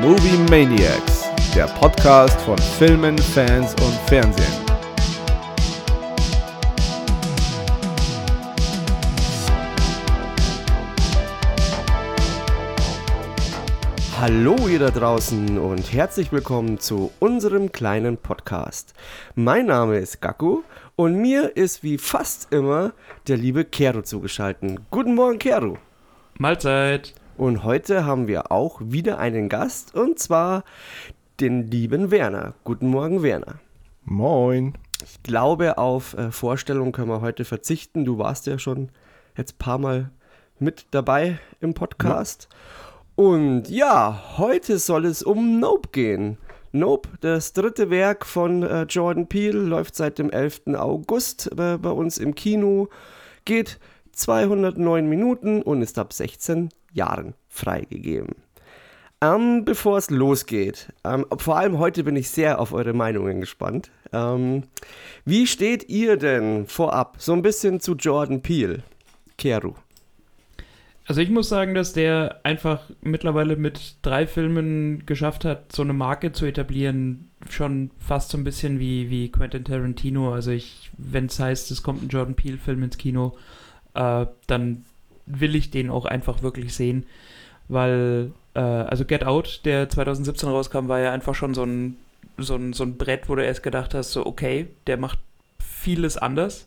Movie Maniacs, der Podcast von Filmen, Fans und Fernsehen. Hallo ihr da draußen und herzlich willkommen zu unserem kleinen Podcast. Mein Name ist Gaku und mir ist wie fast immer der liebe Kero zugeschaltet. Guten Morgen, Kero. Mahlzeit. Und heute haben wir auch wieder einen Gast und zwar den lieben Werner. Guten Morgen, Werner. Moin. Ich glaube, auf äh, Vorstellung können wir heute verzichten. Du warst ja schon jetzt ein paar Mal mit dabei im Podcast. Ja. Und ja, heute soll es um Nope gehen. Nope, das dritte Werk von äh, Jordan Peele, läuft seit dem 11. August äh, bei uns im Kino, geht 209 Minuten und ist ab 16 Jahren freigegeben. Ähm, Bevor es losgeht, ähm, vor allem heute bin ich sehr auf eure Meinungen gespannt. Ähm, wie steht ihr denn vorab so ein bisschen zu Jordan Peele? Keru. Also ich muss sagen, dass der einfach mittlerweile mit drei Filmen geschafft hat, so eine Marke zu etablieren, schon fast so ein bisschen wie, wie Quentin Tarantino. Also ich, wenn es heißt, es kommt ein Jordan Peele-Film ins Kino, äh, dann will ich den auch einfach wirklich sehen, weil, äh, also Get Out, der 2017 rauskam, war ja einfach schon so ein, so ein, so ein Brett, wo du erst gedacht hast, so okay, der macht vieles anders.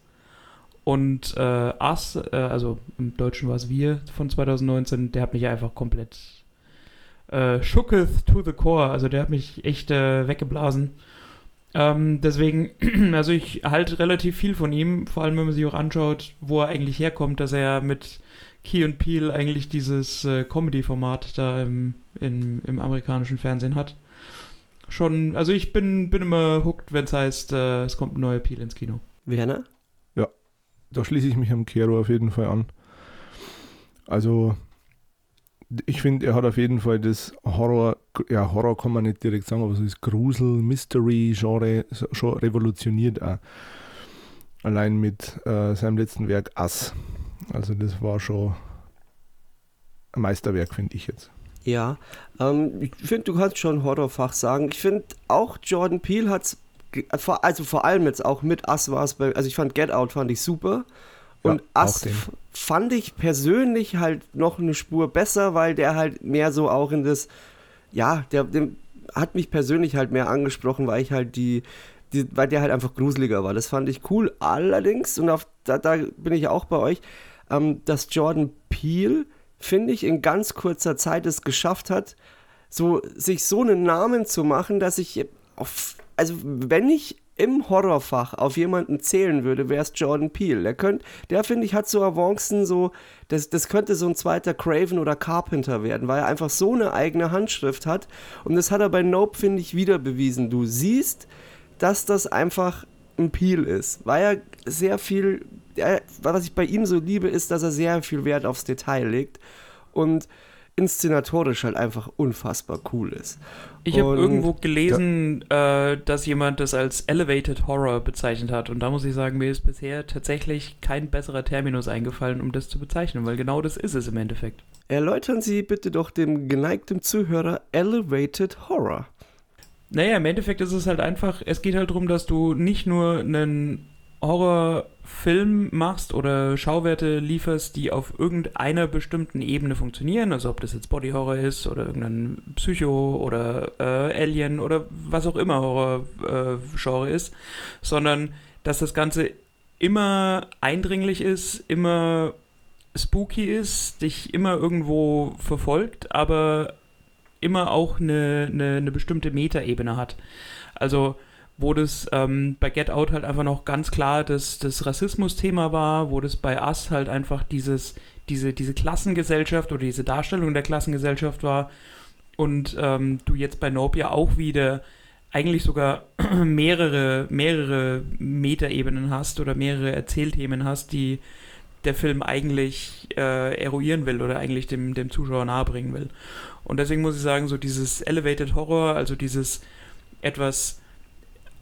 Und äh, Us, äh, also im Deutschen war es Wir von 2019, der hat mich einfach komplett äh, shooketh to the core. Also der hat mich echt äh, weggeblasen. Ähm, deswegen, also ich halte relativ viel von ihm, vor allem wenn man sich auch anschaut, wo er eigentlich herkommt, dass er mit Key und Peel eigentlich dieses äh, Comedy-Format da im, in, im amerikanischen Fernsehen hat. Schon, also ich bin, bin immer hooked, wenn es heißt, äh, es kommt ein neuer Peel ins Kino. Werner? Ja, da schließe ich mich am Kero auf jeden Fall an. Also, ich finde, er hat auf jeden Fall das Horror, ja, Horror kann man nicht direkt sagen, aber so das Grusel, Mystery-Genre schon revolutioniert auch. Allein mit äh, seinem letzten Werk Ass. Also das war schon ein Meisterwerk, finde ich jetzt. Ja, ähm, ich finde, du kannst schon Horrorfach sagen. Ich finde auch Jordan Peele hat es, also vor allem jetzt auch mit Us war es bei, also ich fand Get Out fand ich super. Und ja, Us fand ich persönlich halt noch eine Spur besser, weil der halt mehr so auch in das, ja, der, der hat mich persönlich halt mehr angesprochen, weil ich halt die, die, weil der halt einfach gruseliger war. Das fand ich cool. Allerdings, und auf, da, da bin ich auch bei euch, ähm, dass Jordan Peele, finde ich, in ganz kurzer Zeit es geschafft hat, so, sich so einen Namen zu machen, dass ich auf, also wenn ich im Horrorfach auf jemanden zählen würde, wäre es Jordan Peele. Der, der finde ich, hat so Avancen, so, das, das könnte so ein zweiter Craven oder Carpenter werden, weil er einfach so eine eigene Handschrift hat. Und das hat er bei Nope, finde ich, wieder bewiesen. Du siehst, dass das einfach ein Peel ist, weil er sehr viel was ich bei ihm so liebe, ist, dass er sehr viel Wert aufs Detail legt und inszenatorisch halt einfach unfassbar cool ist. Ich habe irgendwo gelesen, ja. äh, dass jemand das als Elevated Horror bezeichnet hat. Und da muss ich sagen, mir ist bisher tatsächlich kein besserer Terminus eingefallen, um das zu bezeichnen, weil genau das ist es im Endeffekt. Erläutern Sie bitte doch dem geneigten Zuhörer Elevated Horror. Naja, im Endeffekt ist es halt einfach, es geht halt darum, dass du nicht nur einen Horrorfilm machst oder Schauwerte lieferst, die auf irgendeiner bestimmten Ebene funktionieren, also ob das jetzt Body Horror ist oder irgendein Psycho oder äh, Alien oder was auch immer Horror-Genre äh, ist, sondern dass das Ganze immer eindringlich ist, immer spooky ist, dich immer irgendwo verfolgt, aber immer auch eine, eine, eine bestimmte Metaebene hat. Also wo das ähm, bei Get Out halt einfach noch ganz klar das, das Rassismus-Thema war, wo das bei Us halt einfach dieses, diese, diese Klassengesellschaft oder diese Darstellung der Klassengesellschaft war und ähm, du jetzt bei Nope ja auch wieder eigentlich sogar mehrere, mehrere Metaebenen hast oder mehrere Erzählthemen hast, die der Film eigentlich äh, eruieren will oder eigentlich dem, dem Zuschauer nahebringen will. Und deswegen muss ich sagen, so dieses Elevated Horror, also dieses etwas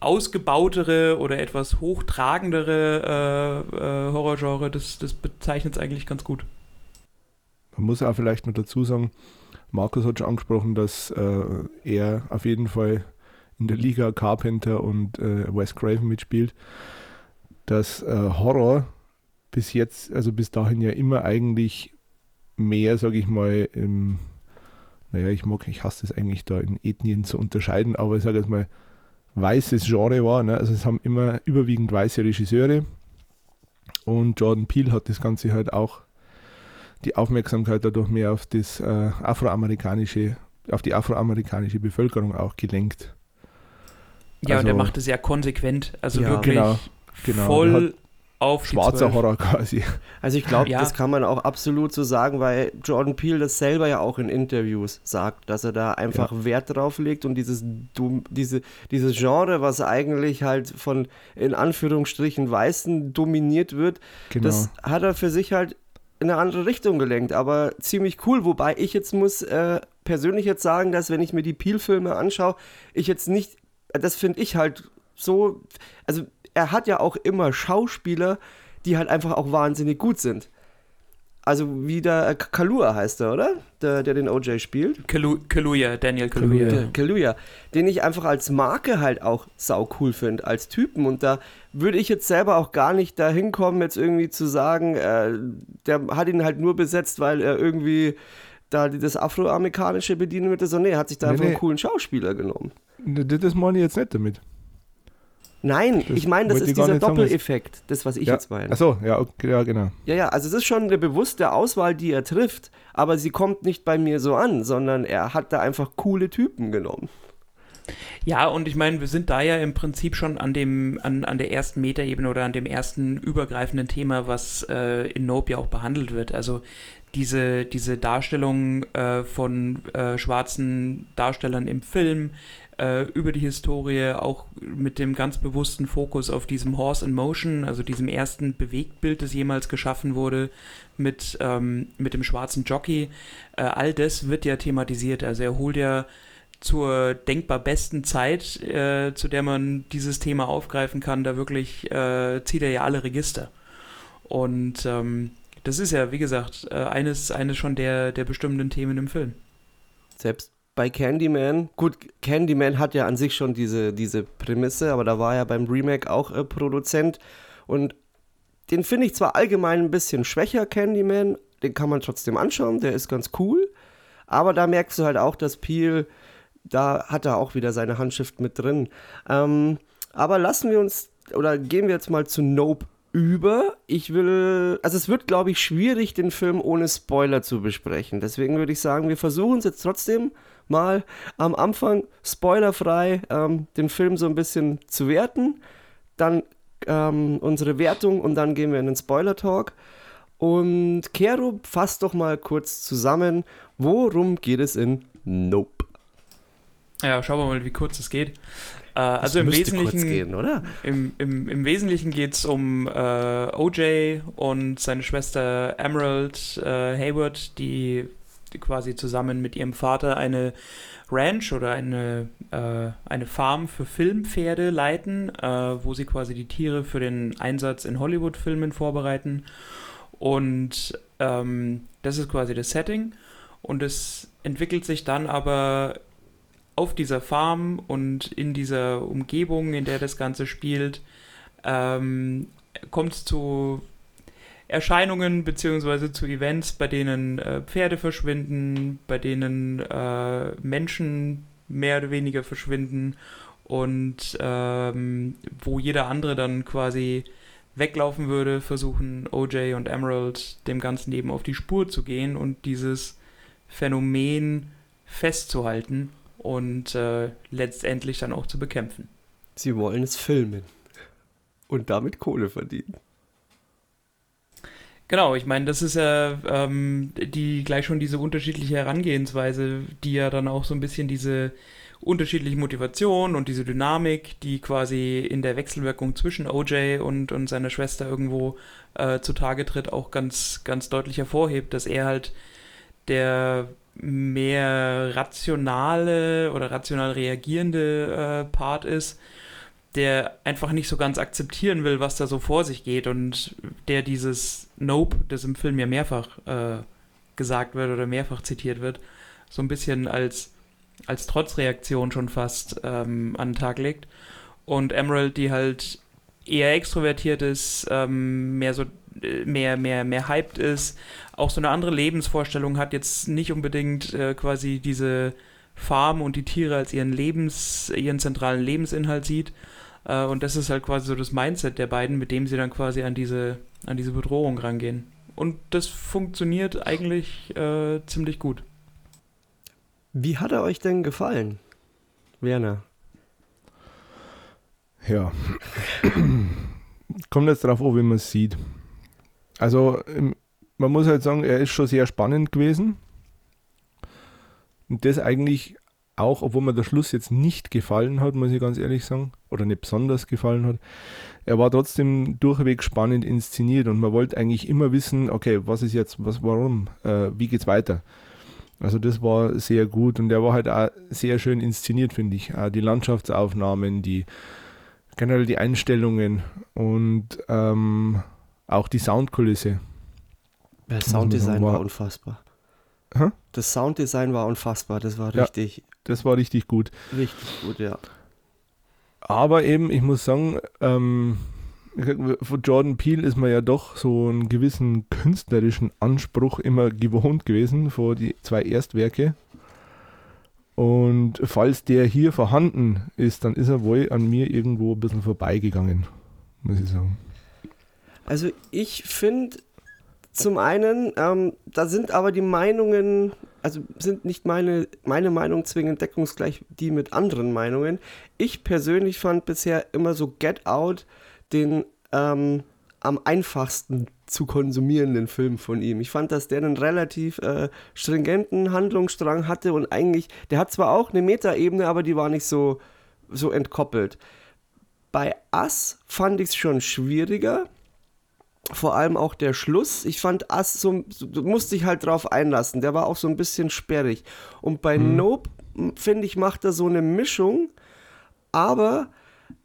ausgebautere oder etwas hochtragendere äh, äh, Horrorgenre, das, das bezeichnet es eigentlich ganz gut. Man muss auch vielleicht noch dazu sagen, Markus hat schon angesprochen, dass äh, er auf jeden Fall in der Liga Carpenter und äh, Wes Craven mitspielt, dass äh, Horror bis jetzt, also bis dahin ja immer eigentlich mehr, sage ich mal, im, naja, ich mag, ich hasse es eigentlich da in Ethnien zu unterscheiden, aber ich sage jetzt mal, weißes Genre war. Ne? Also es haben immer überwiegend weiße Regisseure und Jordan Peele hat das Ganze halt auch die Aufmerksamkeit dadurch mehr auf das äh, afroamerikanische, auf die afroamerikanische Bevölkerung auch gelenkt. Ja, also, und er macht es ja konsequent, also ja, wirklich genau, genau. voll auf schwarzer Horror quasi. Also ich glaube, ja. das kann man auch absolut so sagen, weil Jordan Peele das selber ja auch in Interviews sagt, dass er da einfach ja. Wert drauf legt und dieses diese, dieses Genre, was eigentlich halt von in Anführungsstrichen Weißen dominiert wird, genau. das hat er für sich halt in eine andere Richtung gelenkt, aber ziemlich cool, wobei ich jetzt muss äh, persönlich jetzt sagen, dass wenn ich mir die Peel-Filme anschaue, ich jetzt nicht, das finde ich halt so, also er hat ja auch immer Schauspieler, die halt einfach auch wahnsinnig gut sind. Also wie der äh, Kalua heißt er, oder? Der, der den OJ spielt. Kaluja, Daniel Kaluja. Kaluja. Den ich einfach als Marke halt auch sau cool finde, als Typen. Und da würde ich jetzt selber auch gar nicht dahin kommen, jetzt irgendwie zu sagen, äh, der hat ihn halt nur besetzt, weil er irgendwie da das afroamerikanische bedienen würde. sondern nee, er hat sich da nee, einfach nee. einen coolen Schauspieler genommen. Das meine ich jetzt nicht damit. Nein, das ich meine, das ist dieser Doppeleffekt, das, was ich ja. jetzt meine. Achso, ja, okay, ja, genau. Ja, ja, also es ist schon eine bewusste Auswahl, die er trifft, aber sie kommt nicht bei mir so an, sondern er hat da einfach coole Typen genommen. Ja, und ich meine, wir sind da ja im Prinzip schon an dem, an, an der ersten Metaebene oder an dem ersten übergreifenden Thema, was äh, in Nope ja auch behandelt wird. Also diese, diese Darstellung äh, von äh, schwarzen Darstellern im Film, äh, über die Historie, auch mit dem ganz bewussten Fokus auf diesem Horse in Motion, also diesem ersten Bewegtbild, das jemals geschaffen wurde, mit, ähm, mit dem schwarzen Jockey. Äh, all das wird ja thematisiert. Also er holt ja zur denkbar besten Zeit, äh, zu der man dieses Thema aufgreifen kann, da wirklich äh, zieht er ja alle Register. Und ähm, das ist ja, wie gesagt, äh, eines, eines schon der, der bestimmenden Themen im Film. Selbst bei Candyman, gut, Candyman hat ja an sich schon diese, diese Prämisse, aber da war ja beim Remake auch äh, Produzent. Und den finde ich zwar allgemein ein bisschen schwächer, Candyman, den kann man trotzdem anschauen, der ist ganz cool, aber da merkst du halt auch, dass Peel, da hat er auch wieder seine Handschrift mit drin. Ähm, aber lassen wir uns, oder gehen wir jetzt mal zu Nope über. Ich will, also es wird, glaube ich, schwierig, den Film ohne Spoiler zu besprechen. Deswegen würde ich sagen, wir versuchen es jetzt trotzdem mal am Anfang spoilerfrei ähm, den Film so ein bisschen zu werten. Dann ähm, unsere Wertung und dann gehen wir in den Spoiler-Talk. Und Kero, fass doch mal kurz zusammen, worum geht es in Nope? Ja, schauen wir mal, wie kurz es geht. Äh, also im Wesentlichen, gehen? Im, im, im Wesentlichen geht es um äh, OJ und seine Schwester Emerald äh, Hayward, die quasi zusammen mit ihrem Vater eine Ranch oder eine, äh, eine Farm für Filmpferde leiten, äh, wo sie quasi die Tiere für den Einsatz in Hollywood-Filmen vorbereiten. Und ähm, das ist quasi das Setting. Und es entwickelt sich dann aber auf dieser Farm und in dieser Umgebung, in der das Ganze spielt, ähm, kommt es zu Erscheinungen beziehungsweise zu Events, bei denen äh, Pferde verschwinden, bei denen äh, Menschen mehr oder weniger verschwinden und ähm, wo jeder andere dann quasi weglaufen würde, versuchen OJ und Emerald dem Ganzen eben auf die Spur zu gehen und dieses Phänomen festzuhalten und äh, letztendlich dann auch zu bekämpfen. Sie wollen es filmen und damit Kohle verdienen. Genau, ich meine, das ist ja ähm, die gleich schon diese unterschiedliche Herangehensweise, die ja dann auch so ein bisschen diese unterschiedliche Motivation und diese Dynamik, die quasi in der Wechselwirkung zwischen OJ und, und seiner Schwester irgendwo äh, zutage tritt, auch ganz, ganz deutlich hervorhebt, dass er halt der mehr rationale oder rational reagierende äh, Part ist der einfach nicht so ganz akzeptieren will, was da so vor sich geht und der dieses Nope, das im Film ja mehrfach äh, gesagt wird oder mehrfach zitiert wird, so ein bisschen als, als Trotzreaktion schon fast ähm, an den Tag legt. Und Emerald, die halt eher extrovertiert ist, ähm, mehr so mehr, mehr, mehr hyped ist, auch so eine andere Lebensvorstellung hat, jetzt nicht unbedingt äh, quasi diese Farm und die Tiere als ihren Lebens, ihren zentralen Lebensinhalt sieht. Äh, und das ist halt quasi so das Mindset der beiden, mit dem sie dann quasi an diese, an diese Bedrohung rangehen. Und das funktioniert eigentlich äh, ziemlich gut. Wie hat er euch denn gefallen, Werner? Ja. Kommt jetzt drauf an, wie man es sieht. Also, man muss halt sagen, er ist schon sehr spannend gewesen. Und das eigentlich auch, obwohl mir der Schluss jetzt nicht gefallen hat, muss ich ganz ehrlich sagen, oder nicht besonders gefallen hat, er war trotzdem durchweg spannend inszeniert und man wollte eigentlich immer wissen, okay, was ist jetzt, was, warum, äh, wie geht's weiter? Also das war sehr gut und der war halt auch sehr schön inszeniert, finde ich. Auch die Landschaftsaufnahmen, die generell die Einstellungen und ähm, auch die Soundkulisse. Das Sounddesign war, war unfassbar. Hä? Das Sounddesign war unfassbar, das war richtig. Ja, das war richtig gut. Richtig gut, ja. Aber eben, ich muss sagen, ähm, von Jordan Peele ist man ja doch so einen gewissen künstlerischen Anspruch immer gewohnt gewesen vor die zwei Erstwerke. Und falls der hier vorhanden ist, dann ist er wohl an mir irgendwo ein bisschen vorbeigegangen, muss ich sagen. Also ich finde zum einen, ähm, da sind aber die Meinungen, also sind nicht meine, meine Meinung zwingend deckungsgleich die mit anderen Meinungen. Ich persönlich fand bisher immer so Get Out den ähm, am einfachsten zu konsumierenden Film von ihm. Ich fand, dass der einen relativ äh, stringenten Handlungsstrang hatte und eigentlich, der hat zwar auch eine Metaebene, aber die war nicht so, so entkoppelt. Bei Ass fand ich es schon schwieriger vor allem auch der Schluss. Ich fand Ass so, du musst dich halt drauf einlassen. Der war auch so ein bisschen sperrig. Und bei mhm. Nope, finde ich, macht er so eine Mischung, aber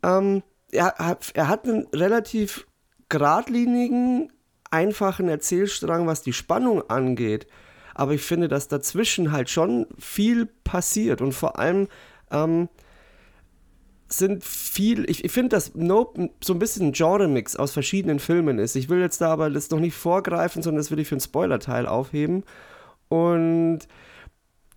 ähm, er, er hat einen relativ geradlinigen, einfachen Erzählstrang, was die Spannung angeht. Aber ich finde, dass dazwischen halt schon viel passiert und vor allem ähm, sind viel, ich, ich finde, dass Nope so ein bisschen ein Genre-Mix aus verschiedenen Filmen ist. Ich will jetzt da aber das noch nicht vorgreifen, sondern das will ich für einen Spoiler-Teil aufheben. Und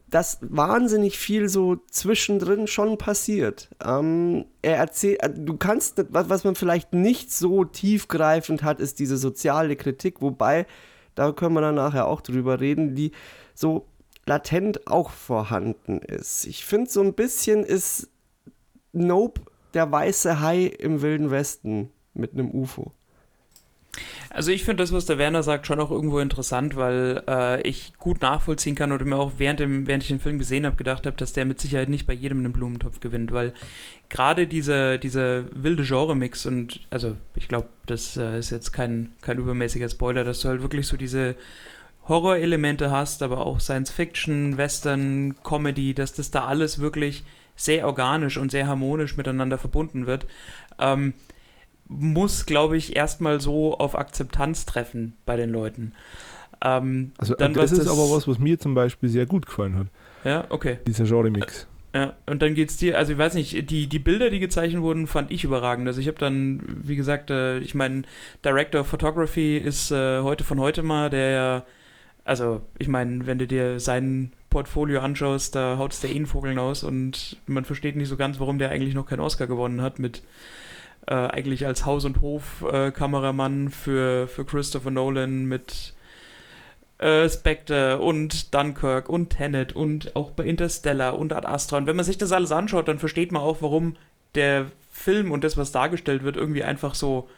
dass wahnsinnig viel so zwischendrin schon passiert. Ähm, er erzählt, äh, du kannst, was, was man vielleicht nicht so tiefgreifend hat, ist diese soziale Kritik, wobei, da können wir dann nachher auch drüber reden, die so latent auch vorhanden ist. Ich finde, so ein bisschen ist Nope, der weiße Hai im Wilden Westen mit einem UFO. Also ich finde das, was der Werner sagt, schon auch irgendwo interessant, weil äh, ich gut nachvollziehen kann oder mir auch während, dem, während ich den Film gesehen habe, gedacht habe, dass der mit Sicherheit nicht bei jedem einen Blumentopf gewinnt, weil gerade diese, diese wilde Genre-Mix und also ich glaube, das äh, ist jetzt kein, kein übermäßiger Spoiler, dass du halt wirklich so diese Horror-Elemente hast, aber auch Science-Fiction, Western, Comedy, dass das da alles wirklich sehr organisch und sehr harmonisch miteinander verbunden wird, ähm, muss, glaube ich, erstmal so auf Akzeptanz treffen bei den Leuten. Ähm, also dann, das ist das aber was, was mir zum Beispiel sehr gut gefallen hat. Ja, okay. Dieser Genre-Mix. Ja, und dann geht es dir, also ich weiß nicht, die, die Bilder, die gezeichnet wurden, fand ich überragend. Also ich habe dann, wie gesagt, äh, ich meine, Director of Photography ist äh, heute von heute mal, der ja, also ich meine, wenn du dir seinen Portfolio anschaust, da haut es der Vogel aus und man versteht nicht so ganz, warum der eigentlich noch keinen Oscar gewonnen hat mit äh, eigentlich als Haus- und Hof-Kameramann äh, für, für Christopher Nolan mit äh, Spectre und Dunkirk und Tenet und auch bei Interstellar und Ad Astra. Und wenn man sich das alles anschaut, dann versteht man auch, warum der Film und das, was dargestellt wird, irgendwie einfach so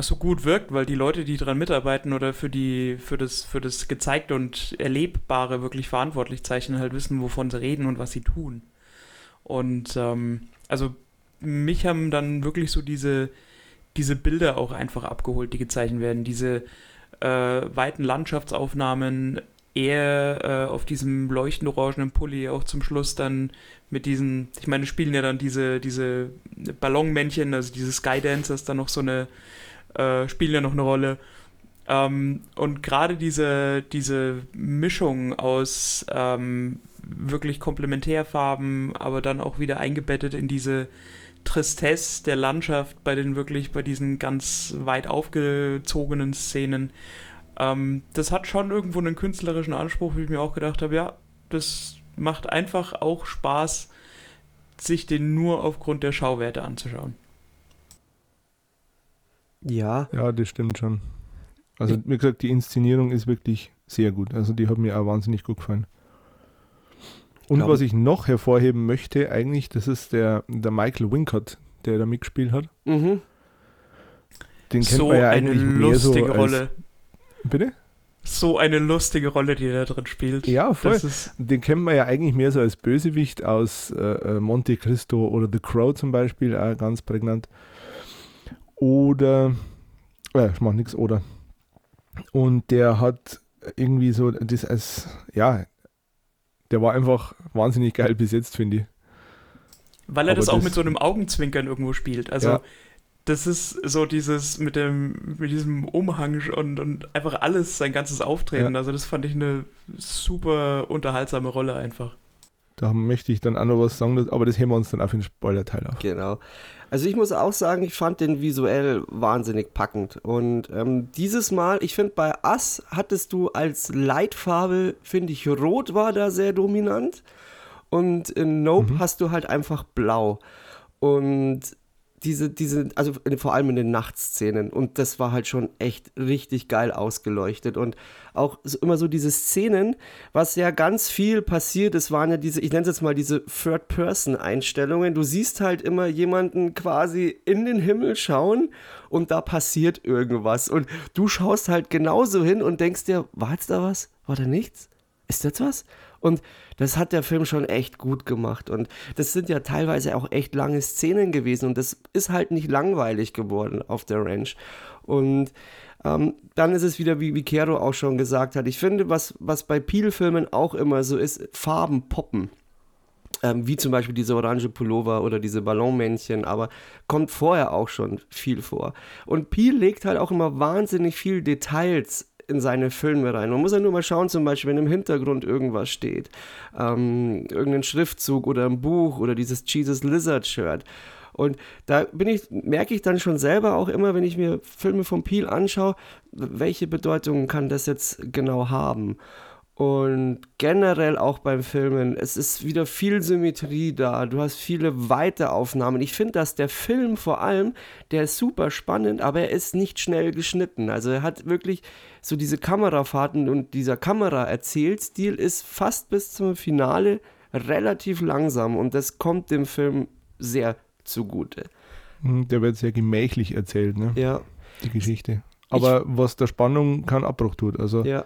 so gut wirkt, weil die Leute, die daran mitarbeiten oder für die, für das, für das Gezeigte und Erlebbare wirklich verantwortlich zeichnen, halt wissen, wovon sie reden und was sie tun. Und ähm, also mich haben dann wirklich so diese, diese Bilder auch einfach abgeholt, die gezeichnet werden. Diese äh, weiten Landschaftsaufnahmen, eher äh, auf diesem leuchtend orangenen Pulli auch zum Schluss dann mit diesen, ich meine, spielen ja dann diese, diese Ballonmännchen, also diese Skydancers, dann noch so eine äh, spielen ja noch eine Rolle. Ähm, und gerade diese, diese Mischung aus ähm, wirklich Komplementärfarben, aber dann auch wieder eingebettet in diese Tristesse der Landschaft bei den wirklich, bei diesen ganz weit aufgezogenen Szenen. Ähm, das hat schon irgendwo einen künstlerischen Anspruch, wie ich mir auch gedacht habe, ja, das macht einfach auch Spaß, sich den nur aufgrund der Schauwerte anzuschauen. Ja. Ja, das stimmt schon. Also, wie gesagt, die Inszenierung ist wirklich sehr gut. Also, die hat mir auch wahnsinnig gut gefallen. Und was ich noch hervorheben möchte, eigentlich, das ist der, der Michael Wincott, der da mitgespielt hat. Mhm. Den kennt so man ja eigentlich eine lustige mehr so Rolle. Als, bitte? So eine lustige Rolle, die er da drin spielt. Ja, voll. Den kennt man ja eigentlich mehr so als Bösewicht aus äh, äh, Monte Cristo oder The Crow zum Beispiel, auch ganz prägnant. Oder, äh, ich mach nichts, oder. Und der hat irgendwie so das als, ja, der war einfach wahnsinnig geil besetzt, finde ich. Weil er das auch das, mit so einem Augenzwinkern irgendwo spielt. Also ja. das ist so dieses mit dem, mit diesem Umhang und, und einfach alles, sein ganzes Auftreten. Ja. Also das fand ich eine super unterhaltsame Rolle einfach. Da möchte ich dann auch noch was sagen, aber das heben wir uns dann auf den Spoiler-Teil auf. Genau. Also ich muss auch sagen, ich fand den visuell wahnsinnig packend. Und ähm, dieses Mal, ich finde, bei Ass hattest du als Leitfarbe, finde ich, Rot war da sehr dominant. Und in Nope mhm. hast du halt einfach Blau. Und diese, diese, also vor allem in den Nachtszenen. Und das war halt schon echt richtig geil ausgeleuchtet. Und auch immer so diese Szenen, was ja ganz viel passiert, es waren ja diese, ich nenne es jetzt mal diese Third-Person-Einstellungen. Du siehst halt immer jemanden quasi in den Himmel schauen und da passiert irgendwas. Und du schaust halt genauso hin und denkst dir, war jetzt da was? War da nichts? Ist das was? Und das hat der Film schon echt gut gemacht. Und das sind ja teilweise auch echt lange Szenen gewesen. Und das ist halt nicht langweilig geworden auf der Ranch. Und ähm, dann ist es wieder, wie, wie Kero auch schon gesagt hat. Ich finde, was, was bei Peel-Filmen auch immer so ist, Farben poppen. Ähm, wie zum Beispiel diese orange Pullover oder diese Ballonmännchen, aber kommt vorher auch schon viel vor. Und Peel legt halt auch immer wahnsinnig viel Details in seine Filme rein. Man muss ja nur mal schauen, zum Beispiel, wenn im Hintergrund irgendwas steht, ähm, irgendein Schriftzug oder ein Buch oder dieses Jesus Lizard Shirt. Und da ich, merke ich dann schon selber auch immer, wenn ich mir Filme von Peel anschaue, welche Bedeutung kann das jetzt genau haben. Und generell auch beim Filmen, es ist wieder viel Symmetrie da. Du hast viele weite Aufnahmen. Ich finde, dass der Film vor allem, der ist super spannend, aber er ist nicht schnell geschnitten. Also er hat wirklich so diese Kamerafahrten und dieser Kameraerzählstil ist fast bis zum Finale relativ langsam und das kommt dem Film sehr zugute. Hm, der wird sehr gemächlich erzählt, ne? Ja. Die Geschichte. Aber ich, was der Spannung keinen Abbruch tut. Also ja.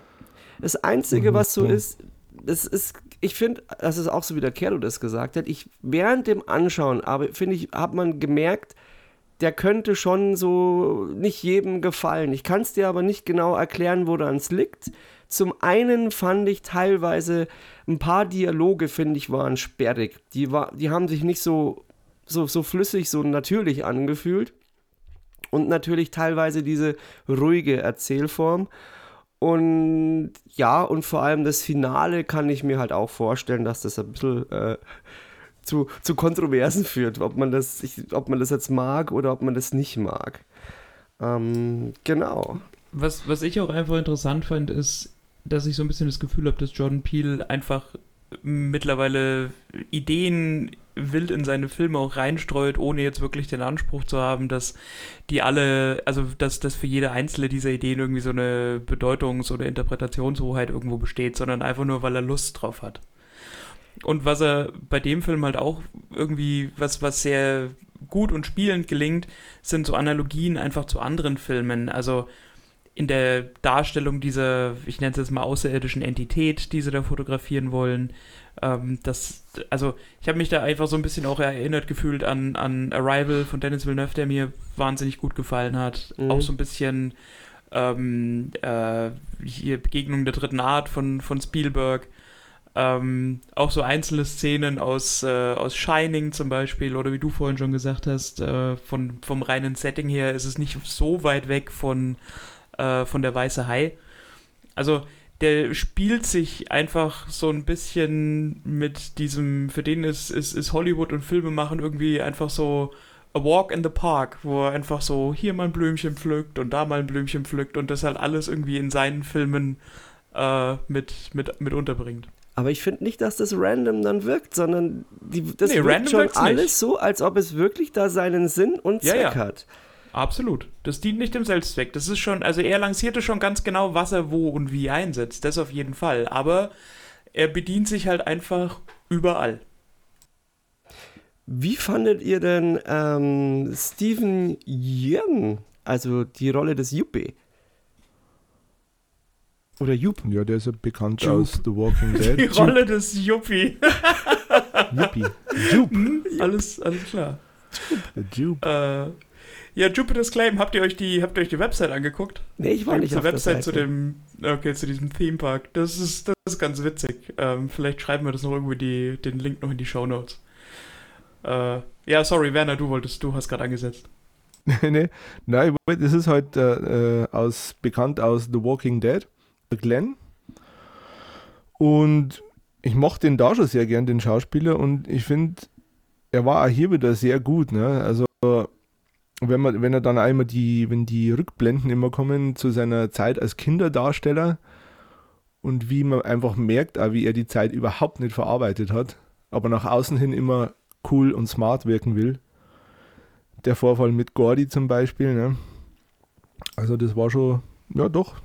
Das Einzige, mhm, was so ist, das ist, ich finde, das ist auch so wie der Kerlo das gesagt hat, ich während dem Anschauen, aber finde ich, hat man gemerkt, der könnte schon so nicht jedem gefallen. Ich kann es dir aber nicht genau erklären, woran es liegt. Zum einen fand ich teilweise ein paar Dialoge, finde ich, waren sperrig. Die, war, die haben sich nicht so, so, so flüssig, so natürlich angefühlt. Und natürlich teilweise diese ruhige Erzählform. Und ja, und vor allem das Finale kann ich mir halt auch vorstellen, dass das ein bisschen äh, zu, zu Kontroversen führt, ob man, das, ich, ob man das jetzt mag oder ob man das nicht mag. Ähm, genau. Was, was ich auch einfach interessant fand, ist, dass ich so ein bisschen das Gefühl habe, dass Jordan Peele einfach mittlerweile Ideen wild in seine Filme auch reinstreut, ohne jetzt wirklich den Anspruch zu haben, dass die alle, also dass, dass für jede einzelne dieser Ideen irgendwie so eine Bedeutungs- oder Interpretationshoheit irgendwo besteht, sondern einfach nur, weil er Lust drauf hat. Und was er bei dem Film halt auch irgendwie, was, was sehr gut und spielend gelingt, sind so Analogien einfach zu anderen Filmen. Also in der Darstellung dieser, ich nenne es jetzt mal außerirdischen Entität, die sie da fotografieren wollen. Ähm, das, also ich habe mich da einfach so ein bisschen auch erinnert gefühlt an, an Arrival von Dennis Villeneuve, der mir wahnsinnig gut gefallen hat. Mhm. Auch so ein bisschen ähm, äh, hier Begegnung der dritten Art von, von Spielberg. Ähm, auch so einzelne Szenen aus, äh, aus Shining zum Beispiel, oder wie du vorhin schon gesagt hast, äh, von, vom reinen Setting her ist es nicht so weit weg von, äh, von der Weiße Hai. Also der spielt sich einfach so ein bisschen mit diesem, für den ist, ist, ist Hollywood und Filme machen irgendwie einfach so a walk in the park, wo er einfach so hier mal ein Blümchen pflückt und da mal ein Blümchen pflückt und das halt alles irgendwie in seinen Filmen äh, mit, mit, mit unterbringt. Aber ich finde nicht, dass das random dann wirkt, sondern die, das nee, wirkt schon alles nicht. so, als ob es wirklich da seinen Sinn und Zweck ja, ja. hat. Absolut. Das dient nicht dem Selbstzweck. Das ist schon, also er lancierte schon ganz genau, was er wo und wie einsetzt. Das auf jeden Fall. Aber er bedient sich halt einfach überall. Wie fandet ihr denn ähm, Stephen Young, also die Rolle des Yuppie? Oder Jupp. Ja, der ist ja bekannt Jupp. aus The Walking Dead. Die Rolle des Yuppie. Yuppie. Jupp. Hm? Alles, alles klar. Jupp. Äh, ja, Jupiter's Claim, habt ihr euch die, habt ihr euch die Website angeguckt? Nee, ich war nicht auf Website der Seite. zu dem, okay, zu diesem Theme Park. Das ist, das ist ganz witzig. Ähm, vielleicht schreiben wir das noch irgendwie die, den Link noch in die Show Notes. Äh, ja, sorry, Werner, du wolltest, du hast gerade angesetzt. nee, nein, das ist halt äh, aus, bekannt aus The Walking Dead, der Glenn. Und ich mochte den da schon sehr gern, den Schauspieler, und ich finde, er war auch hier wieder sehr gut. Ne? Also wenn man, wenn er dann einmal die, wenn die Rückblenden immer kommen zu seiner Zeit als Kinderdarsteller und wie man einfach merkt, auch wie er die Zeit überhaupt nicht verarbeitet hat, aber nach außen hin immer cool und smart wirken will. Der Vorfall mit Gordy zum Beispiel, ne? Also das war schon, ja doch,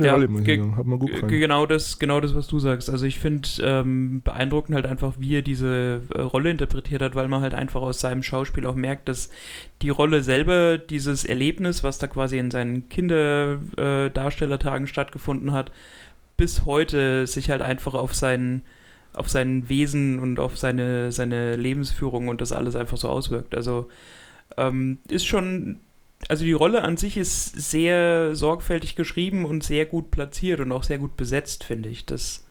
ja, alle, sagen. Hat mir gut gefallen. Genau das, genau das, was du sagst. Also ich finde ähm, beeindruckend halt einfach, wie er diese äh, Rolle interpretiert hat, weil man halt einfach aus seinem Schauspiel auch merkt, dass die Rolle selber, dieses Erlebnis, was da quasi in seinen Kinderdarstellertagen äh, stattgefunden hat, bis heute sich halt einfach auf sein, auf sein Wesen und auf seine, seine Lebensführung und das alles einfach so auswirkt. Also ähm, ist schon also die Rolle an sich ist sehr sorgfältig geschrieben und sehr gut platziert und auch sehr gut besetzt, finde ich. Das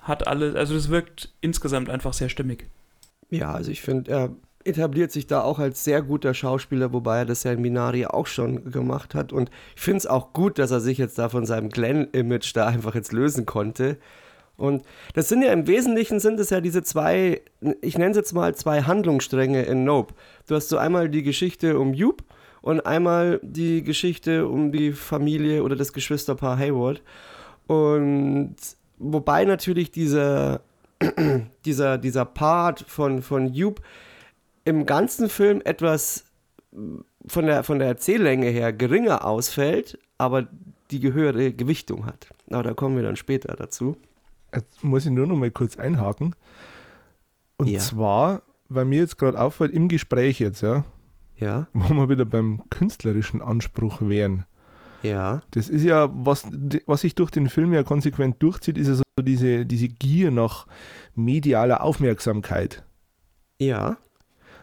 hat alles, also das wirkt insgesamt einfach sehr stimmig. Ja, also ich finde, er etabliert sich da auch als sehr guter Schauspieler, wobei er das ja in Minari auch schon gemacht hat. Und ich finde es auch gut, dass er sich jetzt da von seinem Glenn-Image da einfach jetzt lösen konnte. Und das sind ja im Wesentlichen sind es ja diese zwei, ich nenne es jetzt mal zwei Handlungsstränge in Nope. Du hast so einmal die Geschichte um Jupe und einmal die Geschichte um die Familie oder das Geschwisterpaar Hayward. Und wobei natürlich dieser, dieser, dieser Part von, von Jupe im ganzen Film etwas von der, von der Erzähllänge her geringer ausfällt, aber die gehörige Gewichtung hat. Aber da kommen wir dann später dazu. Jetzt muss ich nur noch mal kurz einhaken. Und ja. zwar, weil mir jetzt gerade auffällt, im Gespräch jetzt, ja, ja. Wo wir wieder beim künstlerischen Anspruch wären. Ja. Das ist ja, was, was sich durch den Film ja konsequent durchzieht, ist ja so diese, diese Gier nach medialer Aufmerksamkeit. Ja.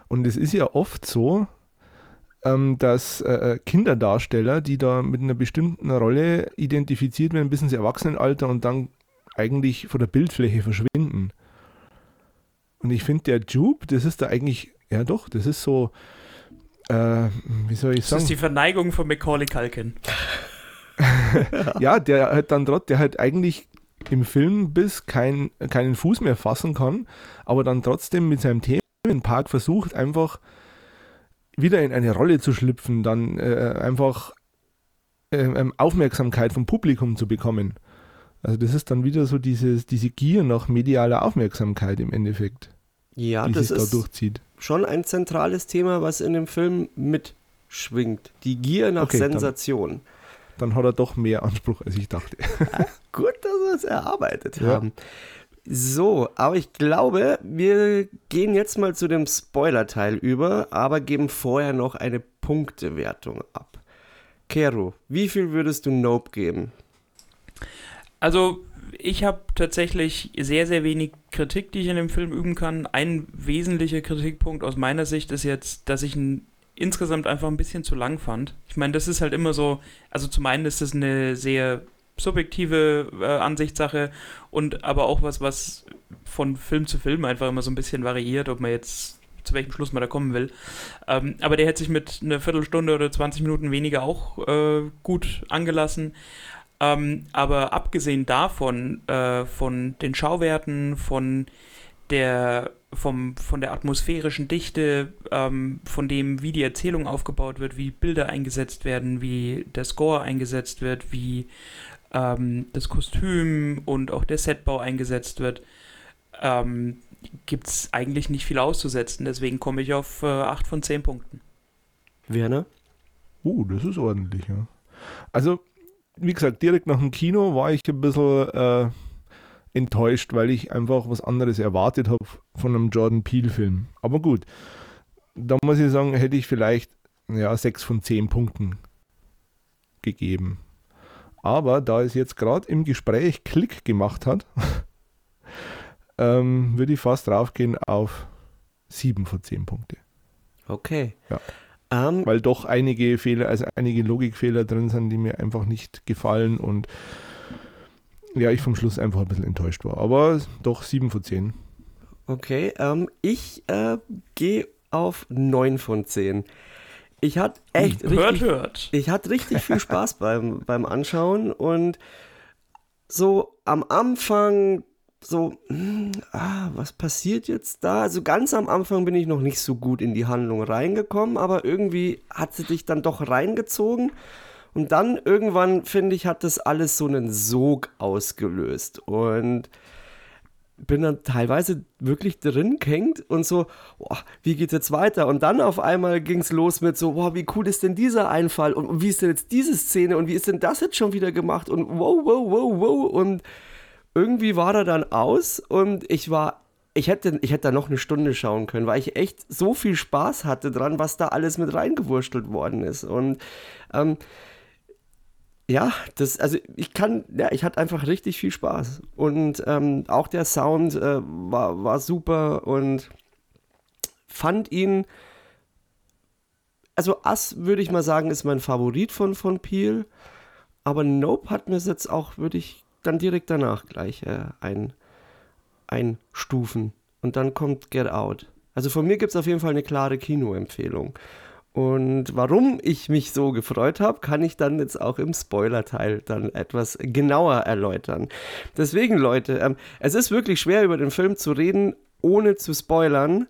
Und es ist ja oft so, ähm, dass äh, äh, Kinderdarsteller, die da mit einer bestimmten Rolle identifiziert werden bis ins Erwachsenenalter und dann eigentlich von der Bildfläche verschwinden. Und ich finde, der Jupe, das ist da eigentlich, ja doch, das ist so, äh, wie soll ich sagen? Das ist die Verneigung von Macaulay Culkin. ja, der halt dann trotzdem, der halt eigentlich im Film bis kein, keinen Fuß mehr fassen kann, aber dann trotzdem mit seinem Themenpark versucht, einfach wieder in eine Rolle zu schlüpfen, dann äh, einfach äh, ähm, Aufmerksamkeit vom Publikum zu bekommen. Also das ist dann wieder so dieses, diese Gier nach medialer Aufmerksamkeit im Endeffekt, ja, die das sich ist, da durchzieht schon ein zentrales Thema, was in dem Film mitschwingt. Die Gier nach okay, Sensation. Dann, dann, hat er doch mehr Anspruch, als ich dachte. Ja, gut, dass wir es erarbeitet ja. haben. So, aber ich glaube, wir gehen jetzt mal zu dem Spoiler-Teil über, aber geben vorher noch eine Punktewertung ab. Kero, wie viel würdest du Nope geben? Also, ich habe tatsächlich sehr, sehr wenig Kritik, die ich in dem Film üben kann. Ein wesentlicher Kritikpunkt aus meiner Sicht ist jetzt, dass ich ihn insgesamt einfach ein bisschen zu lang fand. Ich meine, das ist halt immer so, also zum einen ist das eine sehr subjektive äh, Ansichtssache und aber auch was, was von Film zu Film einfach immer so ein bisschen variiert, ob man jetzt zu welchem Schluss man da kommen will. Ähm, aber der hätte sich mit einer Viertelstunde oder 20 Minuten weniger auch äh, gut angelassen. Ähm, aber abgesehen davon, äh, von den Schauwerten, von der, vom, von der atmosphärischen Dichte, ähm, von dem, wie die Erzählung aufgebaut wird, wie Bilder eingesetzt werden, wie der Score eingesetzt wird, wie ähm, das Kostüm und auch der Setbau eingesetzt wird, ähm, gibt es eigentlich nicht viel auszusetzen. Deswegen komme ich auf äh, 8 von 10 Punkten. Werner? Uh, das ist ordentlich, ja. Also, wie gesagt, direkt nach dem Kino war ich ein bisschen äh, enttäuscht, weil ich einfach was anderes erwartet habe von einem Jordan Peele-Film. Aber gut, da muss ich sagen, hätte ich vielleicht ja, 6 von 10 Punkten gegeben. Aber da es jetzt gerade im Gespräch Klick gemacht hat, ähm, würde ich fast draufgehen auf 7 von 10 Punkte. Okay. Ja. Um, ähm, Weil doch einige Fehler, also einige Logikfehler drin sind, die mir einfach nicht gefallen und ja, ich vom Schluss einfach ein bisschen enttäuscht war. Aber doch 7 von 10. Okay, ähm, ich äh, gehe auf 9 von 10. Ich hatte echt hört, richtig, hört. Ich hatte richtig viel Spaß beim, beim Anschauen und so am Anfang so, hm, ah, was passiert jetzt da? Also ganz am Anfang bin ich noch nicht so gut in die Handlung reingekommen, aber irgendwie hat sie dich dann doch reingezogen. Und dann irgendwann, finde ich, hat das alles so einen Sog ausgelöst. Und bin dann teilweise wirklich drin gehängt und so, boah, wie geht's jetzt weiter? Und dann auf einmal ging es los mit so, boah, wie cool ist denn dieser Einfall? Und wie ist denn jetzt diese Szene? Und wie ist denn das jetzt schon wieder gemacht? Und wow, wow, wow, wow. Und irgendwie war er dann aus und ich war, ich hätte, ich hätte da noch eine Stunde schauen können, weil ich echt so viel Spaß hatte dran, was da alles mit reingewurstelt worden ist. Und ähm, ja, das, also ich kann, ja, ich hatte einfach richtig viel Spaß. Und ähm, auch der Sound äh, war, war super und fand ihn, also Ass würde ich mal sagen, ist mein Favorit von, von Peel. Aber Nope hat mir jetzt auch, würde ich dann direkt danach gleich äh, ein, einstufen. Und dann kommt Get Out. Also von mir gibt es auf jeden Fall eine klare Kinoempfehlung. Und warum ich mich so gefreut habe, kann ich dann jetzt auch im Spoiler-Teil dann etwas genauer erläutern. Deswegen, Leute, ähm, es ist wirklich schwer über den Film zu reden, ohne zu spoilern.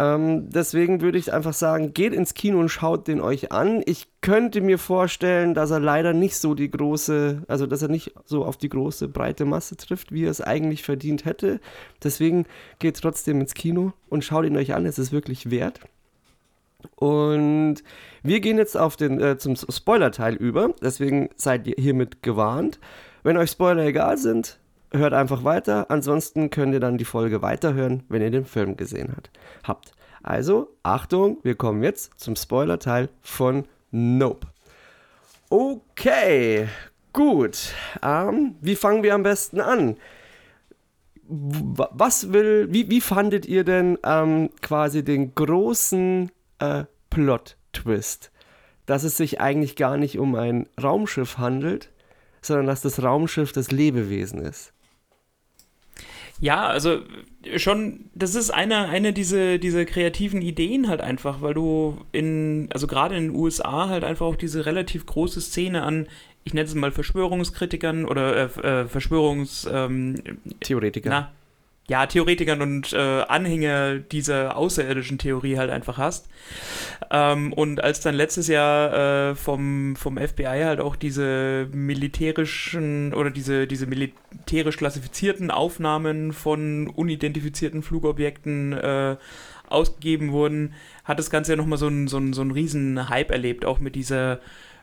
Ähm, deswegen würde ich einfach sagen, geht ins Kino und schaut den euch an. Ich könnte mir vorstellen, dass er leider nicht so die große, also dass er nicht so auf die große, breite Masse trifft, wie er es eigentlich verdient hätte. Deswegen geht trotzdem ins Kino und schaut ihn euch an. Es ist wirklich wert. Und wir gehen jetzt auf den, äh, zum Spoiler-Teil über. Deswegen seid ihr hiermit gewarnt. Wenn euch Spoiler egal sind, hört einfach weiter. Ansonsten könnt ihr dann die Folge weiterhören, wenn ihr den Film gesehen habt. habt. Also, Achtung, wir kommen jetzt zum Spoiler-Teil von Nope. Okay, gut. Ähm, wie fangen wir am besten an? Was will, wie, wie fandet ihr denn ähm, quasi den großen äh, Plot-Twist? Dass es sich eigentlich gar nicht um ein Raumschiff handelt, sondern dass das Raumschiff das Lebewesen ist. Ja, also schon, das ist eine, eine dieser diese kreativen Ideen halt einfach, weil du in, also gerade in den USA halt einfach auch diese relativ große Szene an, ich nenne es mal Verschwörungskritikern oder äh, äh Verschwörungs... Ähm, Theoretiker. Na, ja, Theoretikern und äh, Anhänger dieser außerirdischen Theorie halt einfach hast. Ähm, und als dann letztes Jahr äh, vom, vom FBI halt auch diese militärischen oder diese, diese militärisch klassifizierten Aufnahmen von unidentifizierten Flugobjekten äh, ausgegeben wurden, hat das Ganze ja nochmal so einen so so einen riesen Hype erlebt, auch mit dieser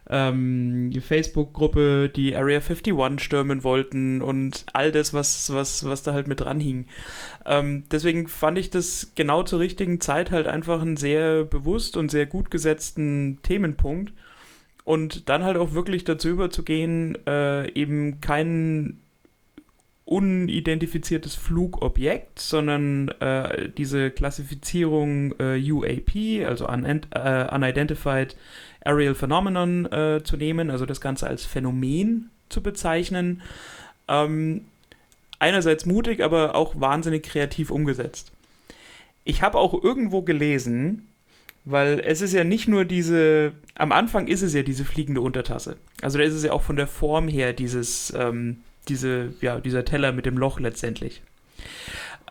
ähm, Facebook-Gruppe, die Area 51 stürmen wollten und all das, was, was, was da halt mit dran hing. Ähm, deswegen fand ich das genau zur richtigen Zeit halt einfach einen sehr bewusst und sehr gut gesetzten Themenpunkt. Und dann halt auch wirklich dazu überzugehen, äh, eben kein unidentifiziertes Flugobjekt, sondern äh, diese Klassifizierung äh, UAP, also äh, Unidentified Aerial Phenomenon äh, zu nehmen, also das Ganze als Phänomen zu bezeichnen. Ähm, einerseits mutig, aber auch wahnsinnig kreativ umgesetzt. Ich habe auch irgendwo gelesen, Weil es ist ja nicht nur diese, am Anfang ist es ja diese fliegende Untertasse. Also da ist es ja auch von der Form her dieses, ähm, diese, ja, dieser Teller mit dem Loch letztendlich.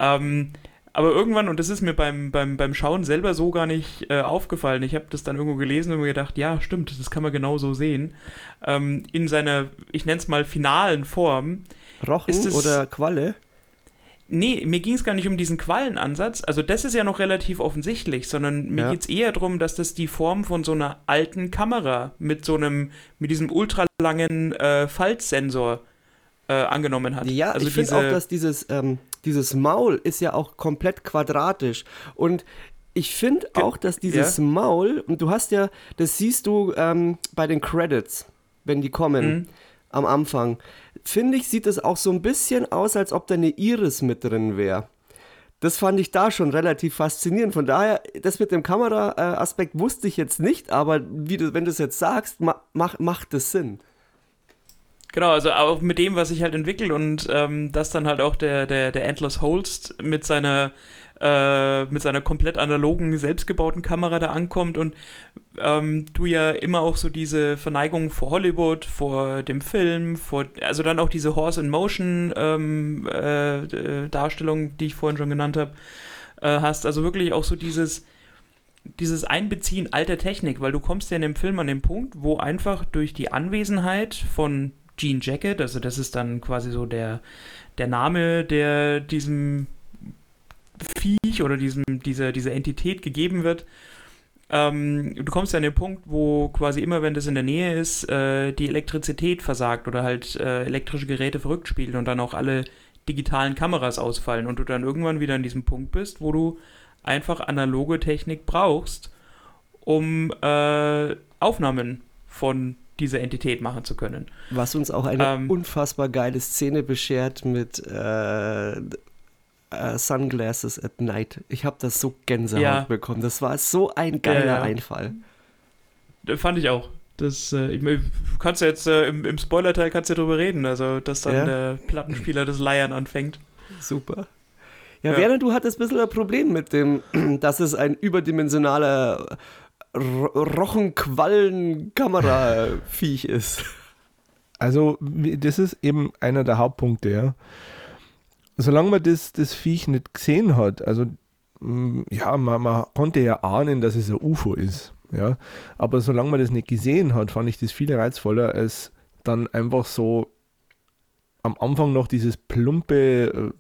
Ähm, aber irgendwann, und das ist mir beim, beim, beim Schauen selber so gar nicht äh, aufgefallen, ich habe das dann irgendwo gelesen und mir gedacht, ja, stimmt, das kann man genau so sehen. Ähm, in seiner, ich nenne es mal, finalen Form. Rochen es, oder Qualle? Nee, mir ging es gar nicht um diesen Quallenansatz. Also das ist ja noch relativ offensichtlich, sondern mir ja. geht es eher darum, dass das die Form von so einer alten Kamera mit so einem, mit diesem ultralangen äh, Faltsensor äh, angenommen hat. Ja, also ich finde auch, dass dieses, ähm, dieses Maul ist ja auch komplett quadratisch. Und ich finde auch, dass dieses ja. Maul, und du hast ja, das siehst du ähm, bei den Credits, wenn die kommen, mhm. am Anfang finde ich, sieht es auch so ein bisschen aus, als ob da eine Iris mit drin wäre. Das fand ich da schon relativ faszinierend. Von daher, das mit dem Kameraaspekt wusste ich jetzt nicht, aber wie du, wenn du es jetzt sagst, ma, mach, macht das Sinn. Genau, also auch mit dem, was sich halt entwickelt und ähm, dass dann halt auch der, der, der Endless Holst mit seiner äh, mit seiner komplett analogen, selbstgebauten Kamera da ankommt und ähm, du ja immer auch so diese Verneigung vor Hollywood, vor dem Film, vor, also dann auch diese Horse in Motion ähm, äh, Darstellung, die ich vorhin schon genannt habe, äh, hast. Also wirklich auch so dieses dieses Einbeziehen alter Technik, weil du kommst ja in dem Film an den Punkt, wo einfach durch die Anwesenheit von Gene Jacket, also das ist dann quasi so der, der Name, der diesem Viech oder diesem, dieser, dieser Entität gegeben wird. Ähm, du kommst ja an den Punkt, wo quasi immer, wenn das in der Nähe ist, äh, die Elektrizität versagt oder halt äh, elektrische Geräte verrückt spielen und dann auch alle digitalen Kameras ausfallen und du dann irgendwann wieder an diesem Punkt bist, wo du einfach analoge Technik brauchst, um äh, Aufnahmen von dieser Entität machen zu können. Was uns auch eine ähm, unfassbar geile Szene beschert mit äh, uh, Sunglasses at Night. Ich habe das so Gänsehaut ja. bekommen. Das war so ein geiler ja, ja. Einfall. Fand ich auch. Das, äh, ich, du kannst ja jetzt äh, im, im Spoiler-Teil kannst ja drüber reden, also dass dann der Plattenspieler das Leiern anfängt. Super. Ja, ja. Werner, du hattest ein bisschen ein Problem mit dem, dass es ein überdimensionaler Rochenquallen-Kameraviech ist. Also, das ist eben einer der Hauptpunkte, ja solange man das, das Viech nicht gesehen hat, also ja, man, man konnte ja ahnen, dass es ein UFO ist. Ja, aber solange man das nicht gesehen hat, fand ich das viel reizvoller, als dann einfach so am Anfang noch dieses plumpe,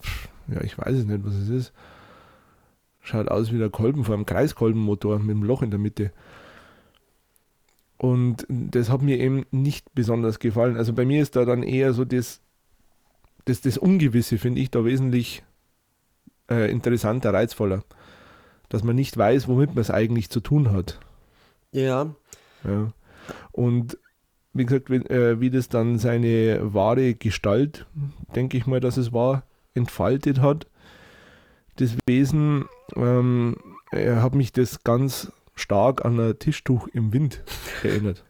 äh, ja, ich weiß es nicht, was es ist. Schaut aus wie der Kolben vor einem Kreiskolbenmotor mit einem Loch in der Mitte. Und das hat mir eben nicht besonders gefallen. Also bei mir ist da dann eher so das, das, das Ungewisse finde ich da wesentlich äh, interessanter, reizvoller. Dass man nicht weiß, womit man es eigentlich zu tun hat. Ja. ja. Und wie gesagt, wie, äh, wie das dann seine wahre Gestalt, denke ich mal, dass es war, entfaltet hat, das Wesen, ähm, hat mich das ganz stark an ein Tischtuch im Wind erinnert.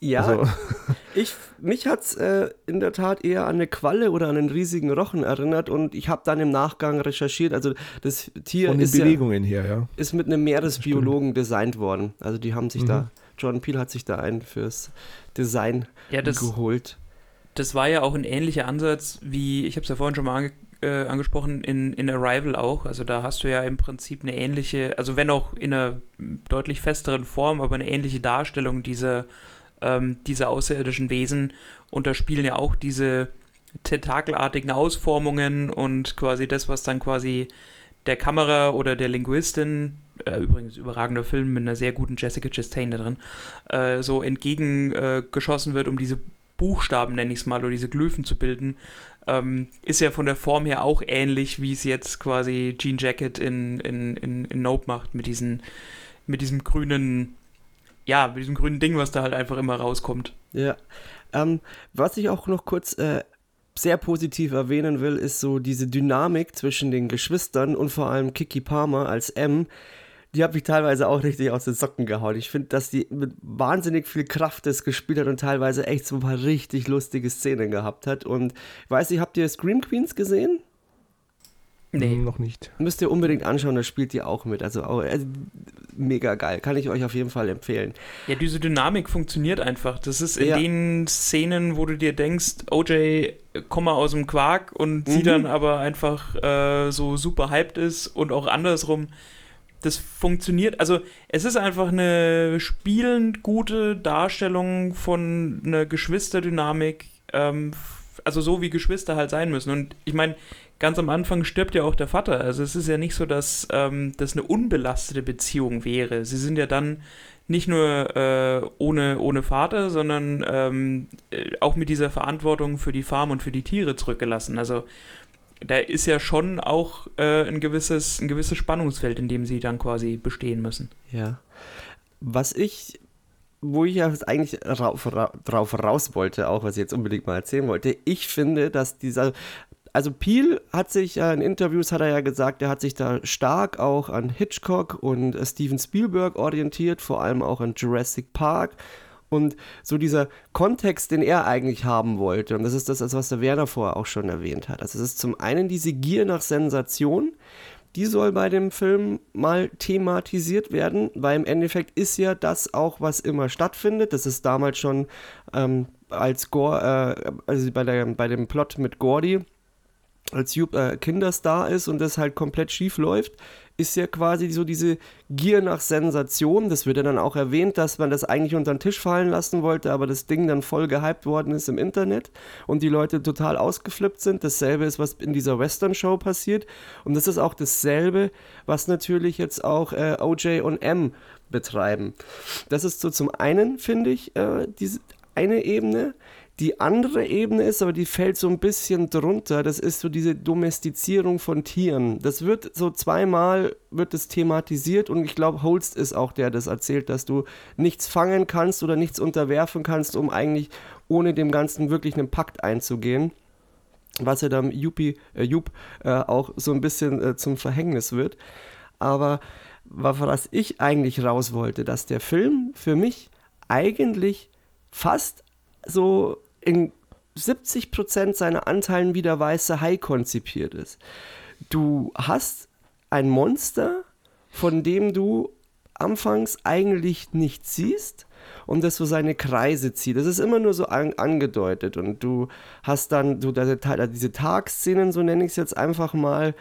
Ja, also. ich, mich hat es äh, in der Tat eher an eine Qualle oder an einen riesigen Rochen erinnert und ich habe dann im Nachgang recherchiert. Also das Tier Von den ist, Bewegungen ja, her, ja. ist mit einem Meeresbiologen designt worden. Also die haben sich mhm. da, Jordan Peele hat sich da einen fürs Design ja, das, geholt. Das war ja auch ein ähnlicher Ansatz wie, ich habe es ja vorhin schon mal ange äh, angesprochen, in, in Arrival auch. Also da hast du ja im Prinzip eine ähnliche, also wenn auch in einer deutlich festeren Form, aber eine ähnliche Darstellung dieser ähm, diese außerirdischen Wesen. Und da spielen ja auch diese tentakelartigen Ausformungen und quasi das, was dann quasi der Kamera oder der Linguistin, äh, übrigens überragender Film mit einer sehr guten Jessica Chastain da drin, äh, so entgegengeschossen wird, um diese Buchstaben, nenne ich es mal, oder diese Glyphen zu bilden, ähm, ist ja von der Form her auch ähnlich, wie es jetzt quasi Jean Jacket in, in, in, in Nope macht, mit, diesen, mit diesem grünen ja, mit diesem grünen Ding, was da halt einfach immer rauskommt. Ja. Ähm, was ich auch noch kurz äh, sehr positiv erwähnen will, ist so diese Dynamik zwischen den Geschwistern und vor allem Kiki Palmer als M. Die habe ich teilweise auch richtig aus den Socken gehauen. Ich finde, dass die mit wahnsinnig viel Kraft das gespielt hat und teilweise echt so ein paar richtig lustige Szenen gehabt hat. Und ich weiß nicht, habt ihr Scream Queens gesehen? Nee, noch nicht. Müsst ihr unbedingt anschauen, da spielt die auch mit. Also, also mega geil. Kann ich euch auf jeden Fall empfehlen. Ja, diese Dynamik funktioniert einfach. Das ist in ja. den Szenen, wo du dir denkst, OJ, komm mal aus dem Quark und mhm. sie dann aber einfach äh, so super hyped ist und auch andersrum. Das funktioniert, also es ist einfach eine spielend gute Darstellung von einer Geschwisterdynamik, ähm, also so wie Geschwister halt sein müssen. Und ich meine, ganz am Anfang stirbt ja auch der Vater. Also es ist ja nicht so, dass ähm, das eine unbelastete Beziehung wäre. Sie sind ja dann nicht nur äh, ohne, ohne Vater, sondern ähm, äh, auch mit dieser Verantwortung für die Farm und für die Tiere zurückgelassen. Also da ist ja schon auch äh, ein, gewisses, ein gewisses Spannungsfeld, in dem sie dann quasi bestehen müssen. Ja. Was ich, wo ich ja eigentlich drauf, drauf raus wollte, auch was ich jetzt unbedingt mal erzählen wollte, ich finde, dass dieser also Peel hat sich ja in Interviews hat er ja gesagt, er hat sich da stark auch an Hitchcock und äh, Steven Spielberg orientiert, vor allem auch an Jurassic Park und so dieser Kontext, den er eigentlich haben wollte. Und das ist das, was der Werner vorher auch schon erwähnt hat. Also es ist zum einen diese Gier nach Sensation, die soll bei dem Film mal thematisiert werden, weil im Endeffekt ist ja das auch, was immer stattfindet. Das ist damals schon ähm, als Gore, äh, also bei, der, bei dem Plot mit Gordy als Jupp äh, Kinderstar ist und das halt komplett schief läuft, ist ja quasi so diese Gier nach Sensation. Das wird ja dann auch erwähnt, dass man das eigentlich unter den Tisch fallen lassen wollte, aber das Ding dann voll gehypt worden ist im Internet und die Leute total ausgeflippt sind. Dasselbe ist, was in dieser Western-Show passiert. Und das ist auch dasselbe, was natürlich jetzt auch äh, OJ und M betreiben. Das ist so zum einen, finde ich, äh, diese eine Ebene. Die andere Ebene ist, aber die fällt so ein bisschen drunter, das ist so diese Domestizierung von Tieren. Das wird so zweimal, wird es thematisiert und ich glaube, Holst ist auch der, der das erzählt, dass du nichts fangen kannst oder nichts unterwerfen kannst, um eigentlich ohne dem Ganzen wirklich einen Pakt einzugehen. Was ja dann Juppie, äh, Jupp äh, auch so ein bisschen äh, zum Verhängnis wird. Aber was ich eigentlich raus wollte, dass der Film für mich eigentlich fast so in 70% seiner Anteilen wie der weiße Hai konzipiert ist. Du hast ein Monster, von dem du anfangs eigentlich nichts siehst und das so seine Kreise zieht. Das ist immer nur so an, angedeutet und du hast dann so diese, diese Tagszenen, so nenne ich es jetzt einfach mal,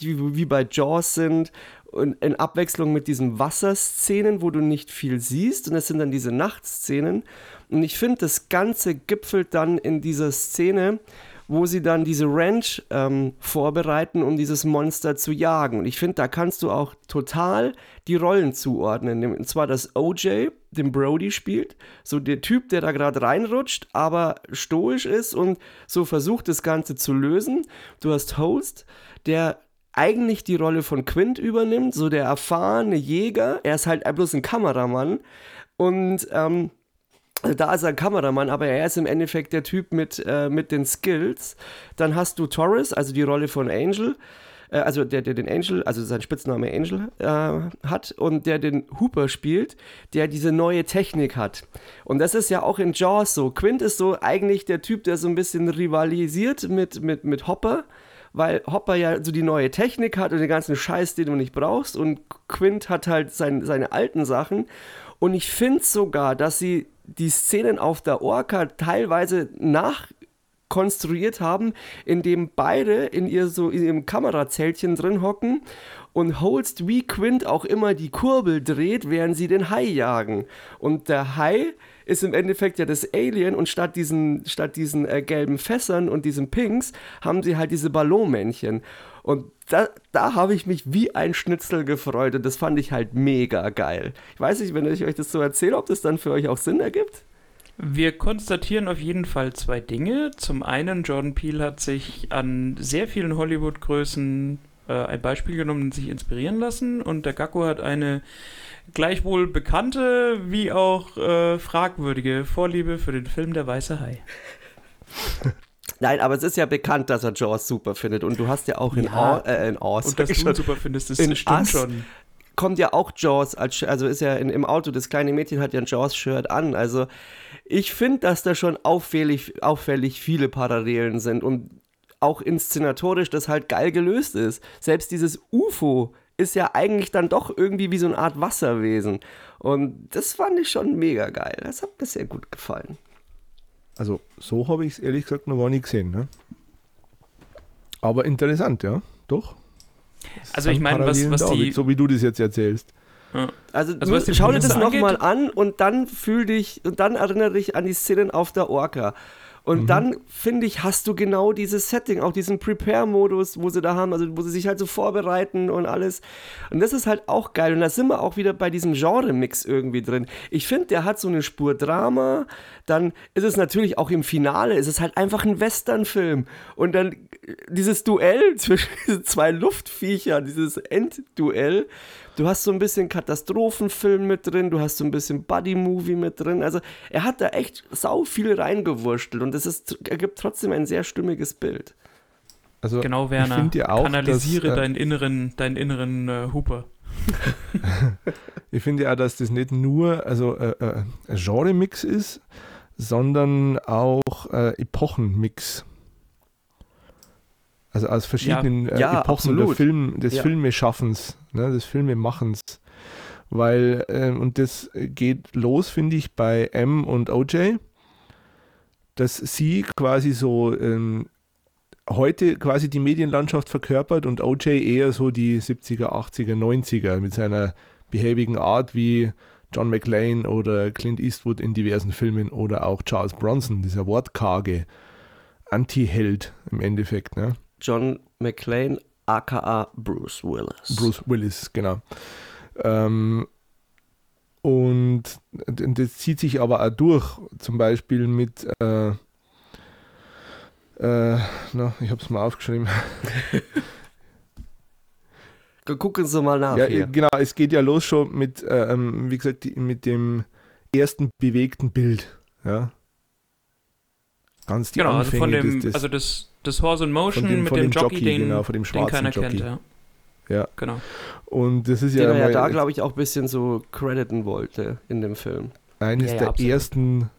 die wie bei Jaws sind und in Abwechslung mit diesen Wasserszenen, wo du nicht viel siehst und es sind dann diese Nachtszenen und ich finde, das Ganze gipfelt dann in dieser Szene, wo sie dann diese Ranch ähm, vorbereiten, um dieses Monster zu jagen. Und ich finde, da kannst du auch total die Rollen zuordnen. Und zwar, dass OJ den Brody spielt, so der Typ, der da gerade reinrutscht, aber stoisch ist und so versucht, das Ganze zu lösen. Du hast Host, der eigentlich die Rolle von Quint übernimmt, so der erfahrene Jäger. Er ist halt bloß ein Kameramann. Und ähm, da ist er ein Kameramann, aber er ist im Endeffekt der Typ mit, äh, mit den Skills. Dann hast du Torres, also die Rolle von Angel, äh, also der, der den Angel, also sein Spitzname Angel äh, hat und der den Hooper spielt, der diese neue Technik hat. Und das ist ja auch in Jaws so. Quint ist so eigentlich der Typ, der so ein bisschen rivalisiert mit, mit, mit Hopper weil Hopper ja so die neue Technik hat und den ganzen Scheiß, den du nicht brauchst und Quint hat halt sein, seine alten Sachen und ich finde sogar, dass sie die Szenen auf der Orca teilweise nachkonstruiert haben, indem beide in, ihr so, in ihrem Kamerazeltchen drin hocken und Holst wie Quint auch immer die Kurbel dreht, während sie den Hai jagen. Und der Hai ist im Endeffekt ja das Alien und statt diesen, statt diesen äh, gelben Fässern und diesen Pinks haben sie halt diese Ballonmännchen. Und da, da habe ich mich wie ein Schnitzel gefreut und das fand ich halt mega geil. Ich weiß nicht, wenn ich euch das so erzähle, ob das dann für euch auch Sinn ergibt. Wir konstatieren auf jeden Fall zwei Dinge. Zum einen, Jordan Peele hat sich an sehr vielen Hollywood-Größen äh, ein Beispiel genommen und sich inspirieren lassen. Und der Gakko hat eine gleichwohl bekannte wie auch äh, fragwürdige Vorliebe für den Film Der Weiße Hai. Nein, aber es ist ja bekannt, dass er Jaws super findet. Und du hast ja auch in, ja. äh, in Oz. Und dass du ihn super findest, das in stimmt Us schon. Kommt ja auch Jaws, als, also ist ja in, im Auto, das kleine Mädchen hat ja ein Jaws-Shirt an. Also ich finde, dass da schon auffällig, auffällig viele Parallelen sind und auch inszenatorisch das halt geil gelöst ist. Selbst dieses UFO ist ja eigentlich dann doch irgendwie wie so eine Art Wasserwesen. Und das fand ich schon mega geil. Das hat mir sehr gut gefallen. Also so habe ich es ehrlich gesagt noch gar nicht gesehen. Ne? Aber interessant, ja, doch. also ich meine, was, was die... So wie du das jetzt erzählst. Ja. Also, also schau dir das nochmal an und dann fühl dich und dann erinnere dich an die Szenen auf der Orca. Und mhm. dann, finde ich, hast du genau dieses Setting, auch diesen Prepare-Modus, wo sie da haben, also wo sie sich halt so vorbereiten und alles. Und das ist halt auch geil. Und da sind wir auch wieder bei diesem Genre-Mix irgendwie drin. Ich finde, der hat so eine Spur Drama. Dann ist es natürlich auch im Finale, ist es halt einfach ein Western-Film. Und dann dieses Duell zwischen diesen zwei Luftviecher, dieses Endduell Du hast so ein bisschen Katastrophenfilm mit drin, du hast so ein bisschen Buddy-Movie mit drin. Also er hat da echt sau viel reingewurschtelt und es ist, ergibt trotzdem ein sehr stimmiges Bild. Also, genau, Werner, ja auch, kanalisiere dass, äh, deinen inneren, deinen inneren äh, Hooper. ich finde ja, dass das nicht nur also, äh, äh, ein Genre-Mix ist, sondern auch äh, Epochenmix. Also aus verschiedenen ja, ja, Epochen der Film, des ja. Filmeschaffens ne, des Filmemachens. Weil, äh, und das geht los, finde ich, bei M und OJ, dass sie quasi so ähm, heute quasi die Medienlandschaft verkörpert und OJ eher so die 70er, 80er, 90er mit seiner behäbigen Art wie John McClane oder Clint Eastwood in diversen Filmen oder auch Charles Bronson, dieser wortkarge Anti-Held im Endeffekt. Ne? John McClane aka Bruce Willis. Bruce Willis, genau. Ähm, und das zieht sich aber auch durch, zum Beispiel mit, äh, äh, na, ich habe es mal aufgeschrieben. Gucken Sie mal nach. Ja, hier. genau, es geht ja los schon mit, äh, ähm, wie gesagt, mit dem ersten bewegten Bild. Ja. Ganz die genau, Anfänge also von dem, des, des, also das das Horse in Motion dem, mit dem, dem Jockey, Jockey, den, genau, von dem den keiner Jockey. kennt. Ja. ja. Genau. Und das ist ja. Den er ja da, glaube ich, auch ein bisschen so crediten wollte in dem Film. Eines ja, ja, der absolut. ersten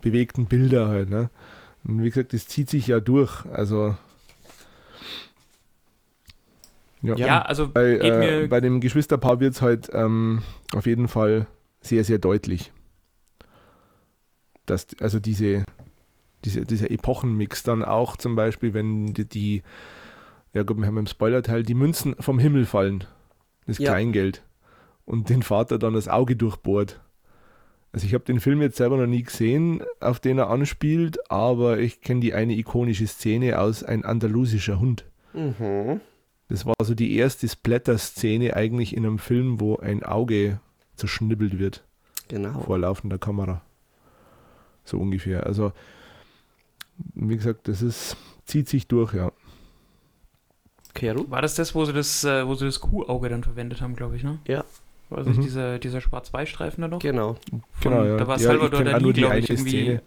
bewegten Bilder halt, ne? Und wie gesagt, das zieht sich ja durch. Also. Ja, ja also bei, äh, bei dem Geschwisterpaar wird es halt ähm, auf jeden Fall sehr, sehr deutlich. Dass, also diese, diese, dieser Epochenmix dann auch zum Beispiel, wenn die, die ja gut, wir haben im Spoilerteil, die Münzen vom Himmel fallen, das ja. Kleingeld, und den Vater dann das Auge durchbohrt. Also ich habe den Film jetzt selber noch nie gesehen, auf den er anspielt, aber ich kenne die eine ikonische Szene aus Ein andalusischer Hund. Mhm. Das war so die erste Splatter-Szene eigentlich in einem Film, wo ein Auge zerschnibbelt wird. Genau. Vor laufender Kamera. So ungefähr. Also wie gesagt, das ist, zieht sich durch, ja. Kero? War das das, wo sie das, äh, wo sie das Kuhauge dann verwendet haben, glaube ich, ne? Ja. War das mhm. dieser, dieser Schwarz-Weiß-Streifen da noch? Genau. Von, genau, ja. Da war ja, Salvador Dali, glaube ich, irgendwie. Szene.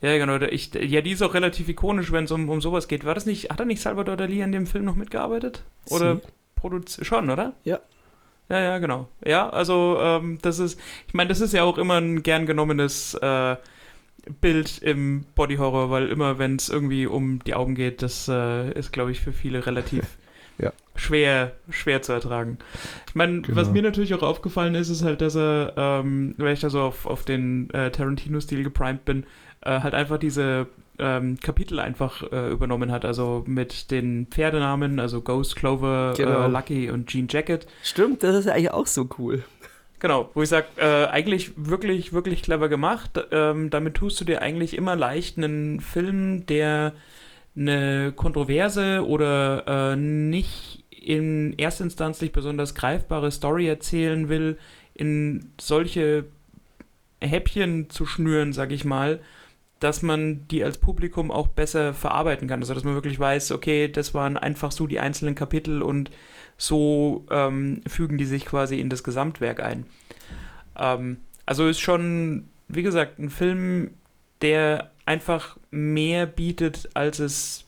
Ja, genau. Ich, ja, die ist auch relativ ikonisch, wenn es um, um sowas geht. War das nicht, hat er nicht Salvador Dali an dem Film noch mitgearbeitet? Oder produziert? Schon, oder? Ja. Ja, ja, genau. Ja, also ähm, das ist, ich meine, das ist ja auch immer ein gern genommenes äh, Bild im Body Horror, weil immer, wenn es irgendwie um die Augen geht, das äh, ist, glaube ich, für viele relativ ja. schwer, schwer zu ertragen. Ich meine, genau. was mir natürlich auch aufgefallen ist, ist halt, dass er, ähm, wenn ich da so auf, auf den äh, Tarantino-Stil geprimed bin, äh, halt einfach diese ähm, Kapitel einfach äh, übernommen hat, also mit den Pferdenamen, also Ghost, Clover, äh, genau. Lucky und Jean Jacket. Stimmt, das ist ja eigentlich auch so cool. Genau, wo ich sage, äh, eigentlich wirklich, wirklich clever gemacht. Ähm, damit tust du dir eigentlich immer leicht einen Film, der eine kontroverse oder äh, nicht in erstinstanzlich besonders greifbare Story erzählen will, in solche Häppchen zu schnüren, sag ich mal, dass man die als Publikum auch besser verarbeiten kann. Also dass man wirklich weiß, okay, das waren einfach so die einzelnen Kapitel und so ähm, fügen die sich quasi in das Gesamtwerk ein. Ähm, also ist schon, wie gesagt, ein Film, der einfach mehr bietet, als es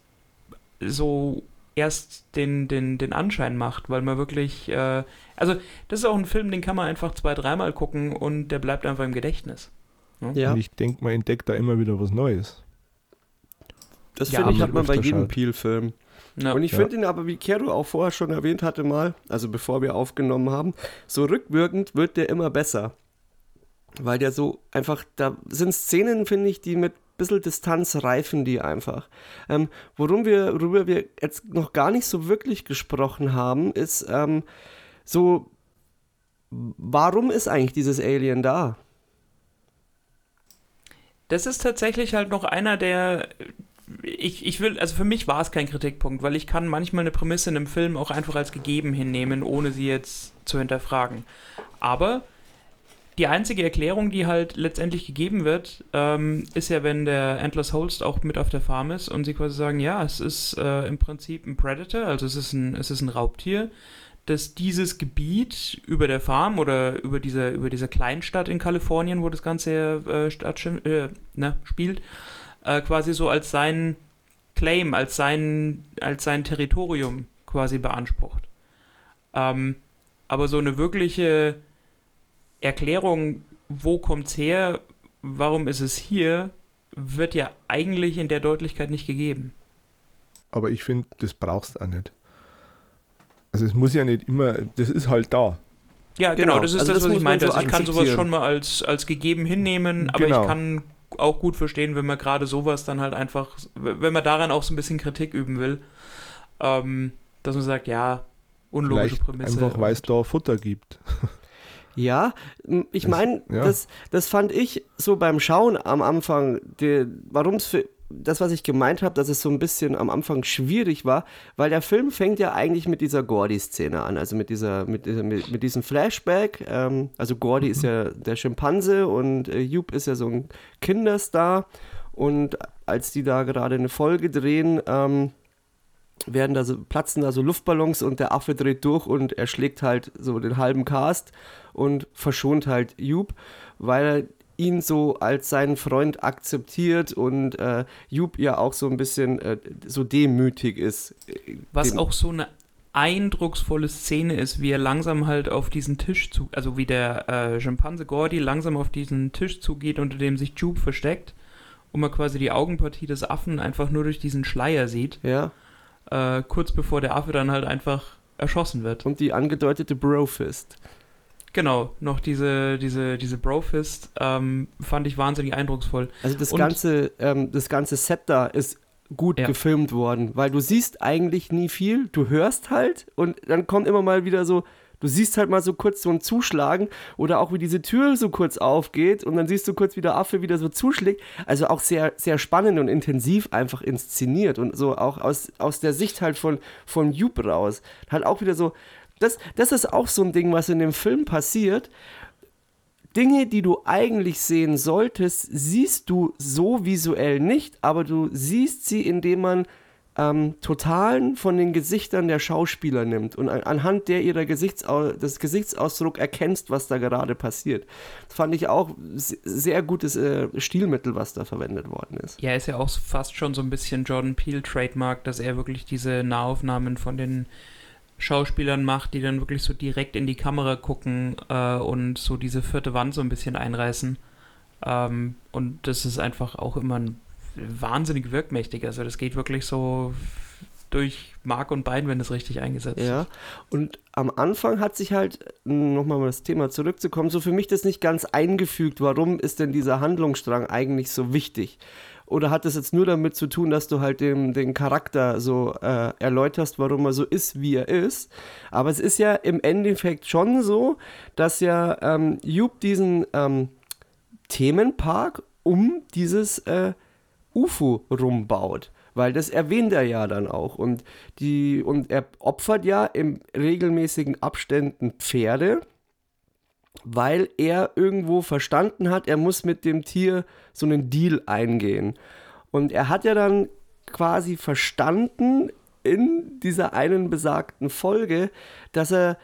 so erst den, den, den Anschein macht, weil man wirklich, äh, also das ist auch ein Film, den kann man einfach zwei, dreimal gucken und der bleibt einfach im Gedächtnis. Ne? Ja. Und ich denke, man entdeckt da immer wieder was Neues. Das ja, finde ich, hat man bei jedem Peel-Film. Ja. Und ich finde ihn aber, wie Kero auch vorher schon erwähnt hatte mal, also bevor wir aufgenommen haben, so rückwirkend wird der immer besser. Weil der so einfach, da sind Szenen, finde ich, die mit ein bisschen Distanz reifen die einfach. Ähm, worum wir, worüber wir jetzt noch gar nicht so wirklich gesprochen haben, ist ähm, so, warum ist eigentlich dieses Alien da? Das ist tatsächlich halt noch einer der. Ich, ich will, also für mich war es kein Kritikpunkt, weil ich kann manchmal eine Prämisse in einem Film auch einfach als gegeben hinnehmen, ohne sie jetzt zu hinterfragen. Aber die einzige Erklärung, die halt letztendlich gegeben wird, ähm, ist ja, wenn der Endless Holst auch mit auf der Farm ist und sie quasi sagen, ja, es ist äh, im Prinzip ein Predator, also es ist ein, es ist ein Raubtier, dass dieses Gebiet über der Farm oder über dieser, über dieser Kleinstadt in Kalifornien, wo das Ganze äh, äh, ne, spielt, äh, quasi so als sein Claim, als sein, als sein Territorium quasi beansprucht. Ähm, aber so eine wirkliche Erklärung, wo kommt's her, warum ist es hier, wird ja eigentlich in der Deutlichkeit nicht gegeben. Aber ich finde, das brauchst du auch nicht. Also es muss ja nicht immer, das ist halt da. Ja, genau, genau. das ist also das, das was ich meinte. So also ich kann sowas schon mal als, als gegeben hinnehmen, aber genau. ich kann auch gut verstehen, wenn man gerade sowas dann halt einfach, wenn man daran auch so ein bisschen Kritik üben will, ähm, dass man sagt, ja, unlogische Vielleicht Prämisse. Einfach weil es da Futter gibt. Ja, ich meine, ja. das, das fand ich so beim Schauen am Anfang, warum es für das, was ich gemeint habe, dass es so ein bisschen am Anfang schwierig war, weil der Film fängt ja eigentlich mit dieser Gordy-Szene an, also mit dieser, mit, mit, mit diesem Flashback. Ähm, also Gordy mhm. ist ja der Schimpanse und äh, Jupe ist ja so ein Kinderstar. Und als die da gerade eine Folge drehen, ähm, werden da so, platzen da so Luftballons und der Affe dreht durch und er schlägt halt so den halben Cast und verschont halt Jupe, weil ihn so als seinen Freund akzeptiert und äh, Jupe ja auch so ein bisschen äh, so demütig ist. Was auch so eine eindrucksvolle Szene ist, wie er langsam halt auf diesen Tisch zu, also wie der äh, Schimpanse Gordy langsam auf diesen Tisch zugeht, unter dem sich Jupe versteckt und man quasi die Augenpartie des Affen einfach nur durch diesen Schleier sieht. Ja äh, kurz bevor der Affe dann halt einfach erschossen wird. Und die angedeutete Brofist. Genau, noch diese, diese, diese Brofist ähm, fand ich wahnsinnig eindrucksvoll. Also das ganze, ähm, das ganze Set da ist gut ja. gefilmt worden, weil du siehst eigentlich nie viel, du hörst halt und dann kommt immer mal wieder so Du siehst halt mal so kurz so ein Zuschlagen oder auch wie diese Tür so kurz aufgeht und dann siehst du kurz, wie der Affe wieder so zuschlägt. Also auch sehr, sehr spannend und intensiv einfach inszeniert und so auch aus, aus der Sicht halt von, von Jupe raus. Halt auch wieder so, das, das ist auch so ein Ding, was in dem Film passiert. Dinge, die du eigentlich sehen solltest, siehst du so visuell nicht, aber du siehst sie, indem man ähm, Totalen von den Gesichtern der Schauspieler nimmt und an, anhand der ihrer Gesichtsau des Gesichtsausdruck erkennst, was da gerade passiert. Das fand ich auch sehr gutes äh, Stilmittel, was da verwendet worden ist. Ja, ist ja auch fast schon so ein bisschen Jordan Peele Trademark, dass er wirklich diese Nahaufnahmen von den Schauspielern macht, die dann wirklich so direkt in die Kamera gucken äh, und so diese vierte Wand so ein bisschen einreißen. Ähm, und das ist einfach auch immer ein wahnsinnig wirkmächtig. Also das geht wirklich so durch Mark und Bein, wenn es richtig eingesetzt ist. Ja, und am Anfang hat sich halt, nochmal mal das Thema zurückzukommen, so für mich das nicht ganz eingefügt, warum ist denn dieser Handlungsstrang eigentlich so wichtig? Oder hat das jetzt nur damit zu tun, dass du halt den, den Charakter so äh, erläuterst, warum er so ist, wie er ist? Aber es ist ja im Endeffekt schon so, dass ja ähm, Jupp diesen ähm, Themenpark um dieses äh, UFO rumbaut. Weil das erwähnt er ja dann auch. Und, die, und er opfert ja in regelmäßigen Abständen Pferde, weil er irgendwo verstanden hat, er muss mit dem Tier so einen Deal eingehen. Und er hat ja dann quasi verstanden in dieser einen besagten Folge, dass er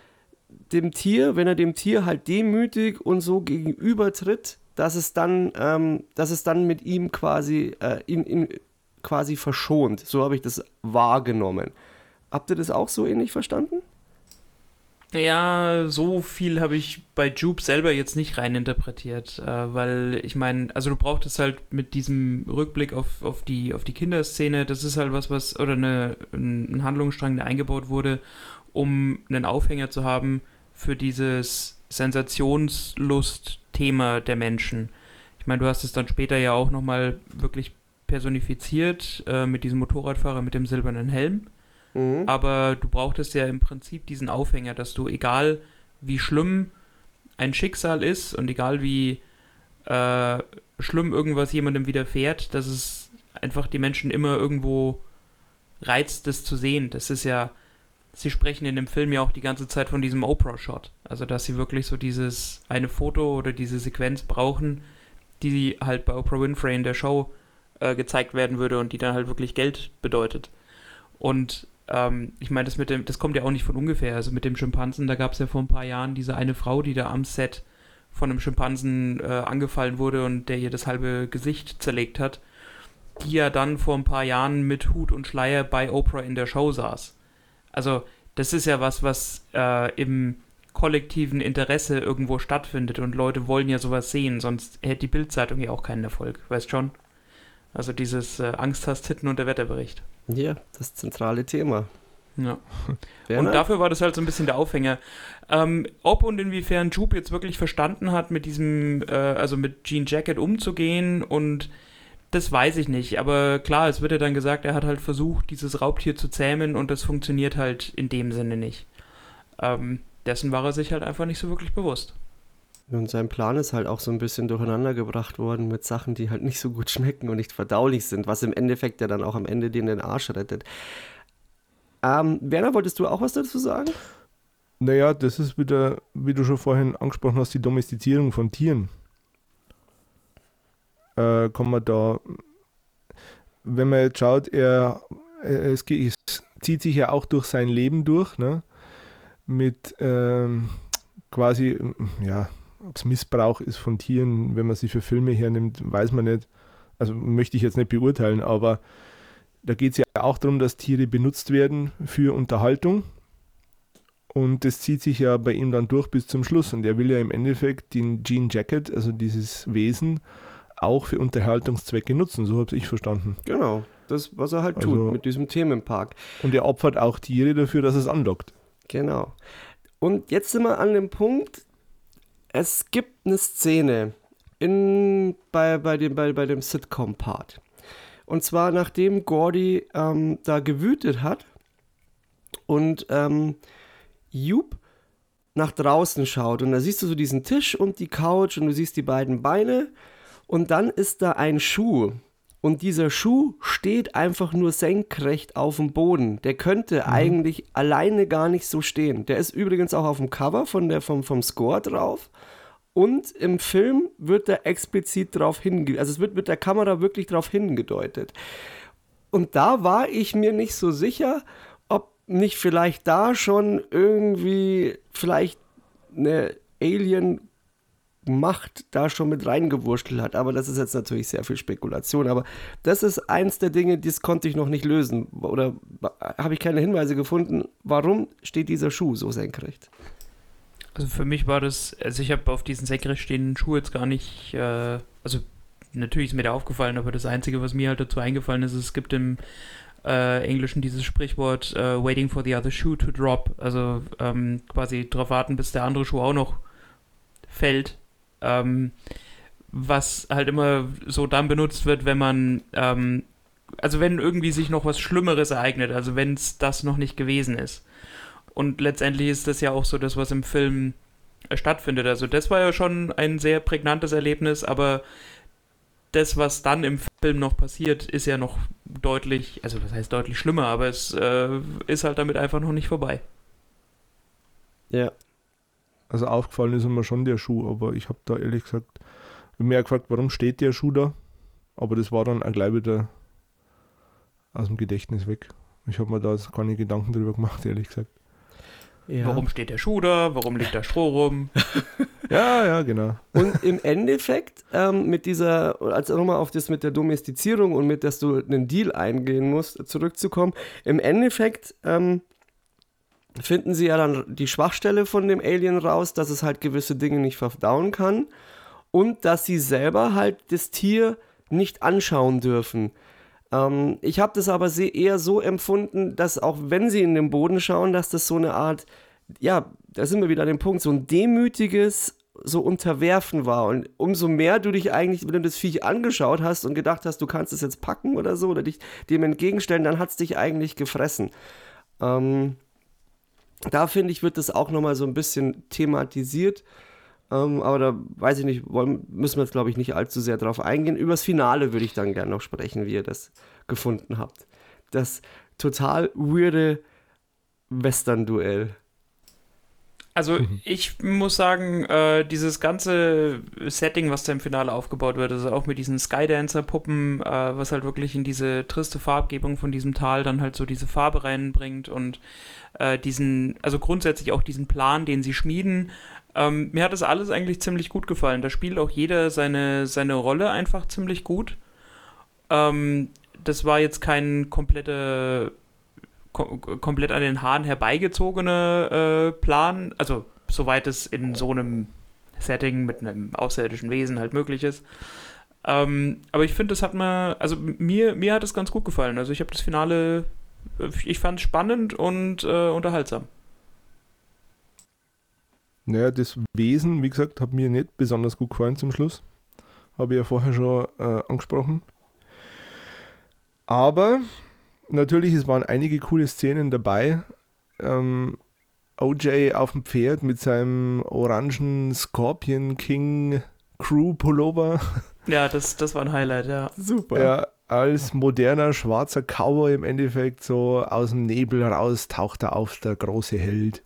dem Tier, wenn er dem Tier halt demütig und so gegenübertritt, dass es dann, ähm, dass es dann mit ihm quasi, äh, ihn, ihn quasi verschont. So habe ich das wahrgenommen. Habt ihr das auch so ähnlich verstanden? Ja, so viel habe ich bei Jupe selber jetzt nicht reininterpretiert, äh, weil ich meine, also du brauchtest halt mit diesem Rückblick auf, auf, die, auf die Kinderszene, das ist halt was, was, oder eine, ein Handlungsstrang, der eingebaut wurde, um einen Aufhänger zu haben für dieses Sensationslust-Thema der Menschen. Ich meine, du hast es dann später ja auch nochmal wirklich personifiziert äh, mit diesem Motorradfahrer mit dem silbernen Helm Mhm. Aber du brauchtest ja im Prinzip diesen Aufhänger, dass du, egal wie schlimm ein Schicksal ist und egal wie äh, schlimm irgendwas jemandem widerfährt, dass es einfach die Menschen immer irgendwo reizt, das zu sehen. Das ist ja, sie sprechen in dem Film ja auch die ganze Zeit von diesem Oprah-Shot. Also, dass sie wirklich so dieses eine Foto oder diese Sequenz brauchen, die halt bei Oprah Winfrey in der Show äh, gezeigt werden würde und die dann halt wirklich Geld bedeutet. Und ähm, ich meine, das das kommt ja auch nicht von ungefähr. Also mit dem Schimpansen, da gab es ja vor ein paar Jahren diese eine Frau, die da am Set von einem Schimpansen äh, angefallen wurde und der ihr das halbe Gesicht zerlegt hat, die ja dann vor ein paar Jahren mit Hut und Schleier bei Oprah in der Show saß. Also das ist ja was, was äh, im kollektiven Interesse irgendwo stattfindet und Leute wollen ja sowas sehen, sonst hätte die Bildzeitung ja auch keinen Erfolg, weißt schon? Also dieses äh, Angst hast Titten und der Wetterbericht. Ja, das zentrale Thema. Ja. und dafür war das halt so ein bisschen der Aufhänger. Ähm, ob und inwiefern Jupe jetzt wirklich verstanden hat, mit diesem, äh, also mit Jean Jacket umzugehen und das weiß ich nicht. Aber klar, es wird ja dann gesagt, er hat halt versucht, dieses Raubtier zu zähmen und das funktioniert halt in dem Sinne nicht. Ähm, dessen war er sich halt einfach nicht so wirklich bewusst. Und sein Plan ist halt auch so ein bisschen durcheinander gebracht worden mit Sachen, die halt nicht so gut schmecken und nicht verdaulich sind, was im Endeffekt ja dann auch am Ende den den Arsch rettet. Ähm, Werner, wolltest du auch was dazu sagen? Naja, das ist wieder, wie du schon vorhin angesprochen hast, die Domestizierung von Tieren. Äh, kann man da, wenn man jetzt schaut, er, es, es zieht sich ja auch durch sein Leben durch, ne? Mit ähm, quasi, ja, es Missbrauch ist von Tieren, wenn man sie für Filme hernimmt, weiß man nicht. Also möchte ich jetzt nicht beurteilen, aber da geht es ja auch darum, dass Tiere benutzt werden für Unterhaltung. Und das zieht sich ja bei ihm dann durch bis zum Schluss. Und er will ja im Endeffekt den Jean Jacket, also dieses Wesen, auch für Unterhaltungszwecke nutzen. So habe ich verstanden. Genau, das, was er halt also, tut mit diesem Themenpark. Und er opfert auch Tiere dafür, dass es anlockt. Genau. Und jetzt sind wir an dem Punkt, es gibt eine Szene in, bei, bei dem, bei, bei dem Sitcom-Part. Und zwar nachdem Gordy ähm, da gewütet hat und ähm, Jupe nach draußen schaut. Und da siehst du so diesen Tisch und die Couch und du siehst die beiden Beine. Und dann ist da ein Schuh. Und dieser Schuh steht einfach nur senkrecht auf dem Boden. Der könnte mhm. eigentlich alleine gar nicht so stehen. Der ist übrigens auch auf dem Cover von der, vom, vom Score drauf. Und im Film wird da explizit darauf hingedeutet. Also es wird mit der Kamera wirklich darauf hingedeutet. Und da war ich mir nicht so sicher, ob nicht vielleicht da schon irgendwie vielleicht eine Alien Macht da schon mit reingewurschtelt hat. Aber das ist jetzt natürlich sehr viel Spekulation. Aber das ist eins der Dinge, das konnte ich noch nicht lösen. Oder habe ich keine Hinweise gefunden, warum steht dieser Schuh so senkrecht? Also für mich war das, also ich habe auf diesen senkrecht stehenden Schuh jetzt gar nicht, äh, also natürlich ist mir der aufgefallen, aber das Einzige, was mir halt dazu eingefallen ist, es gibt im äh, Englischen dieses Sprichwort uh, waiting for the other shoe to drop, also ähm, quasi darauf warten, bis der andere Schuh auch noch fällt ähm, was halt immer so dann benutzt wird, wenn man, ähm, also wenn irgendwie sich noch was Schlimmeres ereignet, also wenn es das noch nicht gewesen ist. Und letztendlich ist das ja auch so das, was im Film äh, stattfindet. Also das war ja schon ein sehr prägnantes Erlebnis, aber das, was dann im Film noch passiert, ist ja noch deutlich, also was heißt deutlich schlimmer, aber es äh, ist halt damit einfach noch nicht vorbei. Ja, also aufgefallen ist mir schon der Schuh, aber ich habe da ehrlich gesagt mehr gefragt, warum steht der Schuh da? Aber das war dann auch gleich wieder aus dem Gedächtnis weg. Ich habe mir da keine Gedanken drüber gemacht, ehrlich gesagt. Ja. Warum steht der Schuh da? Warum liegt da Stroh rum? ja, ja, genau. Und im Endeffekt, ähm, mit dieser, also nochmal auf das mit der Domestizierung und mit, dass du einen Deal eingehen musst, zurückzukommen, im Endeffekt ähm, finden sie ja dann die Schwachstelle von dem Alien raus, dass es halt gewisse Dinge nicht verdauen kann und dass sie selber halt das Tier nicht anschauen dürfen. Ähm, ich habe das aber eher so empfunden, dass auch wenn sie in den Boden schauen, dass das so eine Art, ja, da sind wir wieder an dem Punkt, so ein demütiges so unterwerfen war. Und umso mehr du dich eigentlich, wenn du das Viech angeschaut hast und gedacht hast, du kannst es jetzt packen oder so, oder dich dem entgegenstellen, dann hat es dich eigentlich gefressen. Ähm, da finde ich, wird das auch nochmal so ein bisschen thematisiert. Ähm, aber da weiß ich nicht, wollen, müssen wir jetzt glaube ich nicht allzu sehr drauf eingehen. Übers Finale würde ich dann gerne noch sprechen, wie ihr das gefunden habt. Das total weirde Western-Duell. Also mhm. ich muss sagen, äh, dieses ganze Setting, was da im Finale aufgebaut wird, also auch mit diesen Skydancer-Puppen, äh, was halt wirklich in diese triste Farbgebung von diesem Tal dann halt so diese Farbe reinbringt und äh, diesen, also grundsätzlich auch diesen Plan, den sie schmieden. Ähm, mir hat das alles eigentlich ziemlich gut gefallen. Da spielt auch jeder seine, seine Rolle einfach ziemlich gut. Ähm, das war jetzt kein kompletter komplett an den Haaren herbeigezogene äh, Plan, also soweit es in so einem Setting mit einem außerirdischen Wesen halt möglich ist. Ähm, aber ich finde, das hat mir, also mir, mir hat es ganz gut gefallen. Also ich habe das Finale, ich fand es spannend und äh, unterhaltsam. Naja, das Wesen, wie gesagt, hat mir nicht besonders gut gefallen zum Schluss. Habe ich ja vorher schon äh, angesprochen. Aber natürlich, es waren einige coole Szenen dabei. Ähm, OJ auf dem Pferd mit seinem orangen Scorpion King Crew Pullover. Ja, das, das war ein Highlight, ja. Super. Ja, als moderner schwarzer Cowboy im Endeffekt so aus dem Nebel raus taucht er auf, der große Held,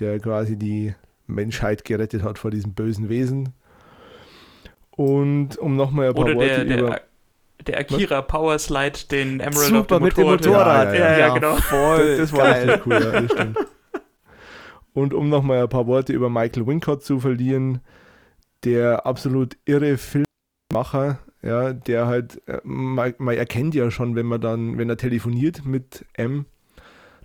der quasi die Menschheit gerettet hat vor diesem bösen Wesen. Und um nochmal ein paar Oder Worte der, über der Akira Was? Power Slide, den Emerald Super, mit dem Motorrad. Ja, ja, ja, ja, genau. Voll das, das war geil. cool, ja, das stimmt. Und um nochmal ein paar Worte über Michael Wincott zu verlieren, der absolut irre Filmmacher, ja, der halt, äh, man, man, erkennt ja schon, wenn man dann, wenn er telefoniert mit M,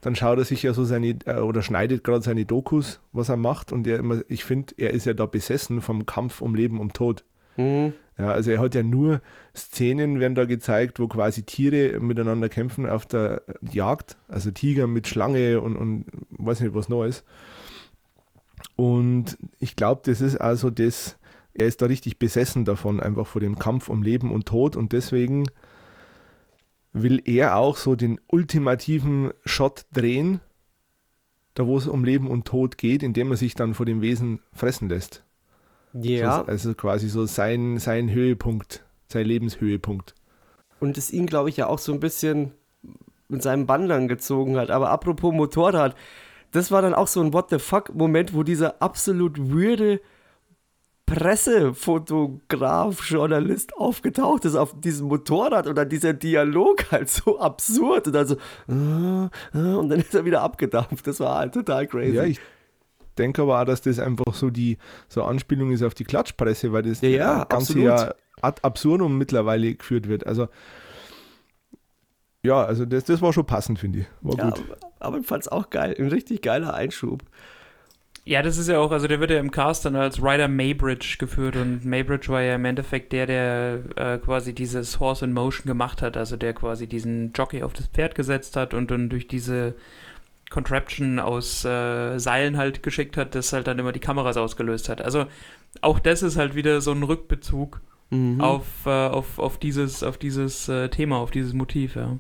dann schaut er sich ja so seine, äh, oder schneidet gerade seine Dokus, was er macht. Und er ich finde, er ist ja da besessen vom Kampf um Leben und Tod. Mhm. Ja, also er hat ja nur Szenen, werden da gezeigt, wo quasi Tiere miteinander kämpfen auf der Jagd, also Tiger mit Schlange und, und weiß nicht, was ist. Und ich glaube, das ist also das, er ist da richtig besessen davon, einfach vor dem Kampf um Leben und Tod und deswegen will er auch so den ultimativen Shot drehen, da wo es um Leben und Tod geht, indem er sich dann vor dem Wesen fressen lässt. Ja. So, also quasi so sein, sein Höhepunkt, sein Lebenshöhepunkt. Und es ihn, glaube ich, ja auch so ein bisschen mit seinem Bann gezogen hat. Aber apropos Motorrad, das war dann auch so ein What the fuck-Moment, wo dieser absolut weirde Pressefotograf, Journalist aufgetaucht ist auf diesem Motorrad und dann dieser Dialog halt so absurd und dann so äh, äh, und dann ist er wieder abgedampft. Das war halt total crazy. Ja, ich denke aber auch, dass das einfach so die so Anspielung ist auf die Klatschpresse, weil das ja, ja, Ganze absolut. ja ad absurdum mittlerweile geführt wird. Also ja, also das, das war schon passend, finde ich. War ja, gut. Aber, aber ich fand es auch geil. Ein richtig geiler Einschub. Ja, das ist ja auch, also der wird ja im Cast dann als Ryder Maybridge geführt und Maybridge war ja im Endeffekt der, der äh, quasi dieses Horse in Motion gemacht hat, also der quasi diesen Jockey auf das Pferd gesetzt hat und dann durch diese Contraption aus äh, Seilen halt geschickt hat, das halt dann immer die Kameras ausgelöst hat. Also auch das ist halt wieder so ein Rückbezug mhm. auf, äh, auf, auf dieses, auf dieses äh, Thema, auf dieses Motiv, ja.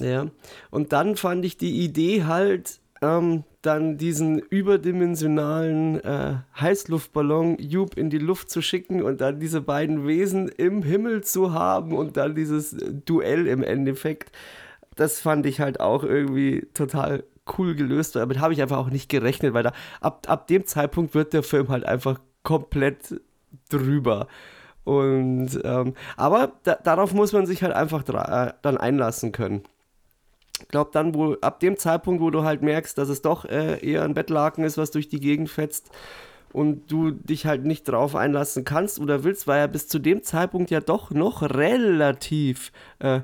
Ja, und dann fand ich die Idee halt, ähm, dann diesen überdimensionalen äh, Heißluftballon Jupe in die Luft zu schicken und dann diese beiden Wesen im Himmel zu haben und dann dieses Duell im Endeffekt. Das fand ich halt auch irgendwie total cool gelöst. Damit habe ich einfach auch nicht gerechnet, weil da ab, ab dem Zeitpunkt wird der Film halt einfach komplett drüber. Und ähm, aber da, darauf muss man sich halt einfach äh, dann einlassen können. Ich glaube dann, wo ab dem Zeitpunkt, wo du halt merkst, dass es doch äh, eher ein Bettlaken ist, was durch die Gegend fetzt und du dich halt nicht drauf einlassen kannst oder willst, weil er bis zu dem Zeitpunkt ja doch noch relativ äh,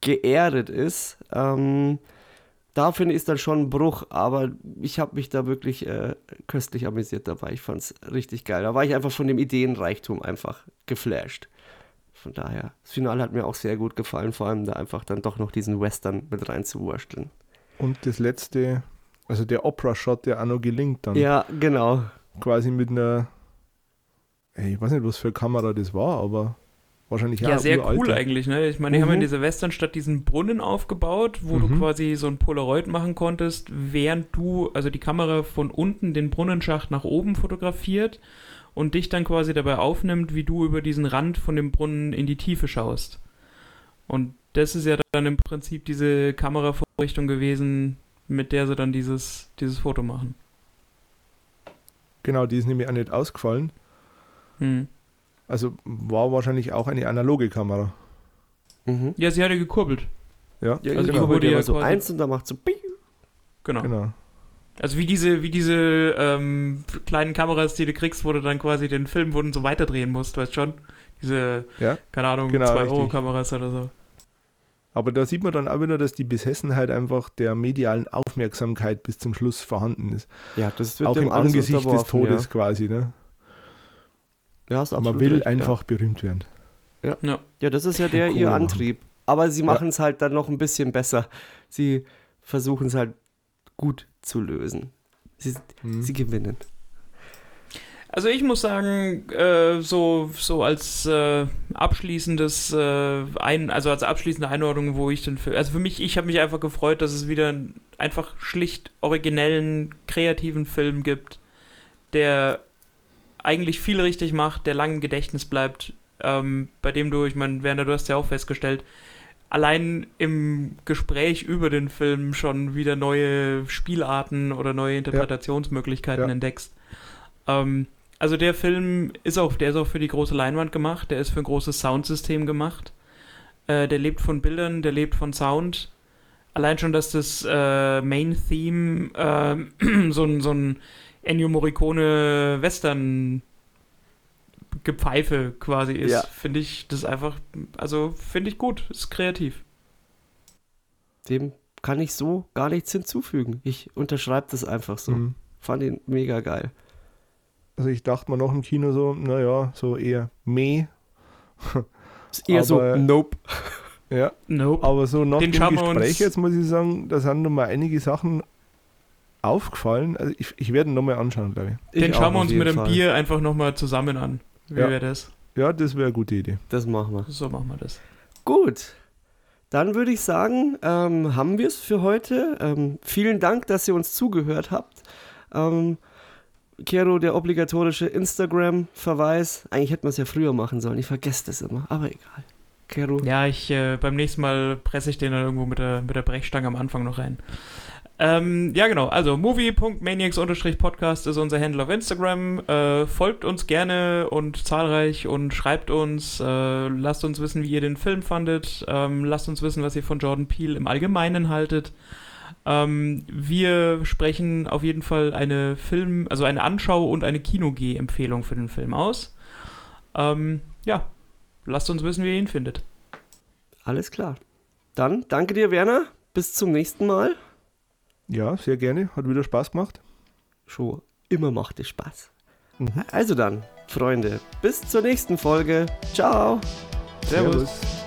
geerdet ist. Ähm, da finde ich es dann schon ein Bruch, aber ich habe mich da wirklich äh, köstlich amüsiert dabei. Ich fand es richtig geil. Da war ich einfach von dem Ideenreichtum einfach geflasht. Von daher, das Finale hat mir auch sehr gut gefallen, vor allem da einfach dann doch noch diesen Western mit reinzuwursteln. Und das letzte, also der Opera-Shot, der auch noch gelingt dann. Ja, genau. Quasi mit einer, ey, ich weiß nicht, was für eine Kamera das war, aber wahrscheinlich ja, sehr uralte. cool eigentlich. Ne? Ich meine, die mhm. haben in dieser Westernstadt diesen Brunnen aufgebaut, wo mhm. du quasi so ein Polaroid machen konntest, während du, also die Kamera von unten den Brunnenschacht nach oben fotografiert und dich dann quasi dabei aufnimmt, wie du über diesen Rand von dem Brunnen in die Tiefe schaust. Und das ist ja dann im Prinzip diese Kameravorrichtung gewesen, mit der sie dann dieses, dieses Foto machen. Genau, die ist nämlich auch nicht ausgefallen. Hm. Also war wahrscheinlich auch eine analoge Kamera. Mhm. Ja, sie hatte gekurbelt. Ja, ja also genau. die ja so eins und dann macht so Genau. genau. Also wie diese, wie diese ähm, kleinen Kameras, die du kriegst, wo du dann quasi den Film wo du so weiterdrehen musst, weißt schon? Diese, ja? keine Ahnung, genau, 2-Euro-Kameras oder so. Aber da sieht man dann auch wieder, dass die Besessenheit einfach der medialen Aufmerksamkeit bis zum Schluss vorhanden ist. Ja, das wird auch im Angesicht des Todes ja. quasi, ne? Ja, ist Man will recht, einfach ja. berühmt werden. Ja. ja. Ja. das ist ja der cool. ihr Antrieb. Aber sie machen es halt dann noch ein bisschen besser. Sie versuchen es halt gut zu lösen. Sie, hm. sie gewinnen. Also ich muss sagen, äh, so, so als äh, abschließendes äh, ein, also als abschließende Einordnung, wo ich den Film, also für mich, ich habe mich einfach gefreut, dass es wieder einen einfach schlicht originellen, kreativen Film gibt, der eigentlich viel richtig macht, der lang im Gedächtnis bleibt, ähm, bei dem du, ich meine, Werner, du hast ja auch festgestellt, allein im Gespräch über den Film schon wieder neue Spielarten oder neue Interpretationsmöglichkeiten ja. Ja. entdeckst. Ähm, also der Film ist auch, der ist auch für die große Leinwand gemacht, der ist für ein großes Soundsystem gemacht. Äh, der lebt von Bildern, der lebt von Sound. Allein schon, dass das äh, Main Theme äh, so ein, so ein Ennio Morricone Western Gepfeife quasi ist, ja. finde ich das einfach, also finde ich gut, ist kreativ. Dem kann ich so gar nichts hinzufügen. Ich unterschreibe das einfach so. Mhm. Fand ihn mega geil. Also ich dachte mal noch im Kino so, naja, so eher meh. Ist eher aber, so, nope. Ja, nope. aber so nach Den dem Gespräch jetzt muss ich sagen, da sind nochmal einige Sachen aufgefallen. Also ich, ich werde ihn nochmal anschauen, glaube ich. Den ich schauen wir uns mit einem Bier einfach nochmal zusammen an. Wie ja. wäre das? Ja, das wäre eine gute Idee. Das machen wir. So machen wir das. Gut. Dann würde ich sagen, ähm, haben wir es für heute. Ähm, vielen Dank, dass ihr uns zugehört habt. Ähm, Kero, der obligatorische Instagram-Verweis. Eigentlich hätten wir es ja früher machen sollen. Ich vergesse das immer, aber egal. Kero. Ja, ich äh, beim nächsten Mal presse ich den dann irgendwo mit der, mit der Brechstange am Anfang noch rein. Ähm, ja, genau. Also movie.maniacs-podcast ist unser Handle auf Instagram. Äh, folgt uns gerne und zahlreich und schreibt uns. Äh, lasst uns wissen, wie ihr den Film fandet. Ähm, lasst uns wissen, was ihr von Jordan Peele im Allgemeinen haltet. Ähm, wir sprechen auf jeden Fall eine Film, also eine Anschau- und eine Kino-G-Empfehlung für den Film aus. Ähm, ja, lasst uns wissen, wie ihr ihn findet. Alles klar. Dann danke dir, Werner. Bis zum nächsten Mal. Ja, sehr gerne. Hat wieder Spaß gemacht. Schon immer macht es Spaß. Mhm. Also dann, Freunde, bis zur nächsten Folge. Ciao. Servus. Servus.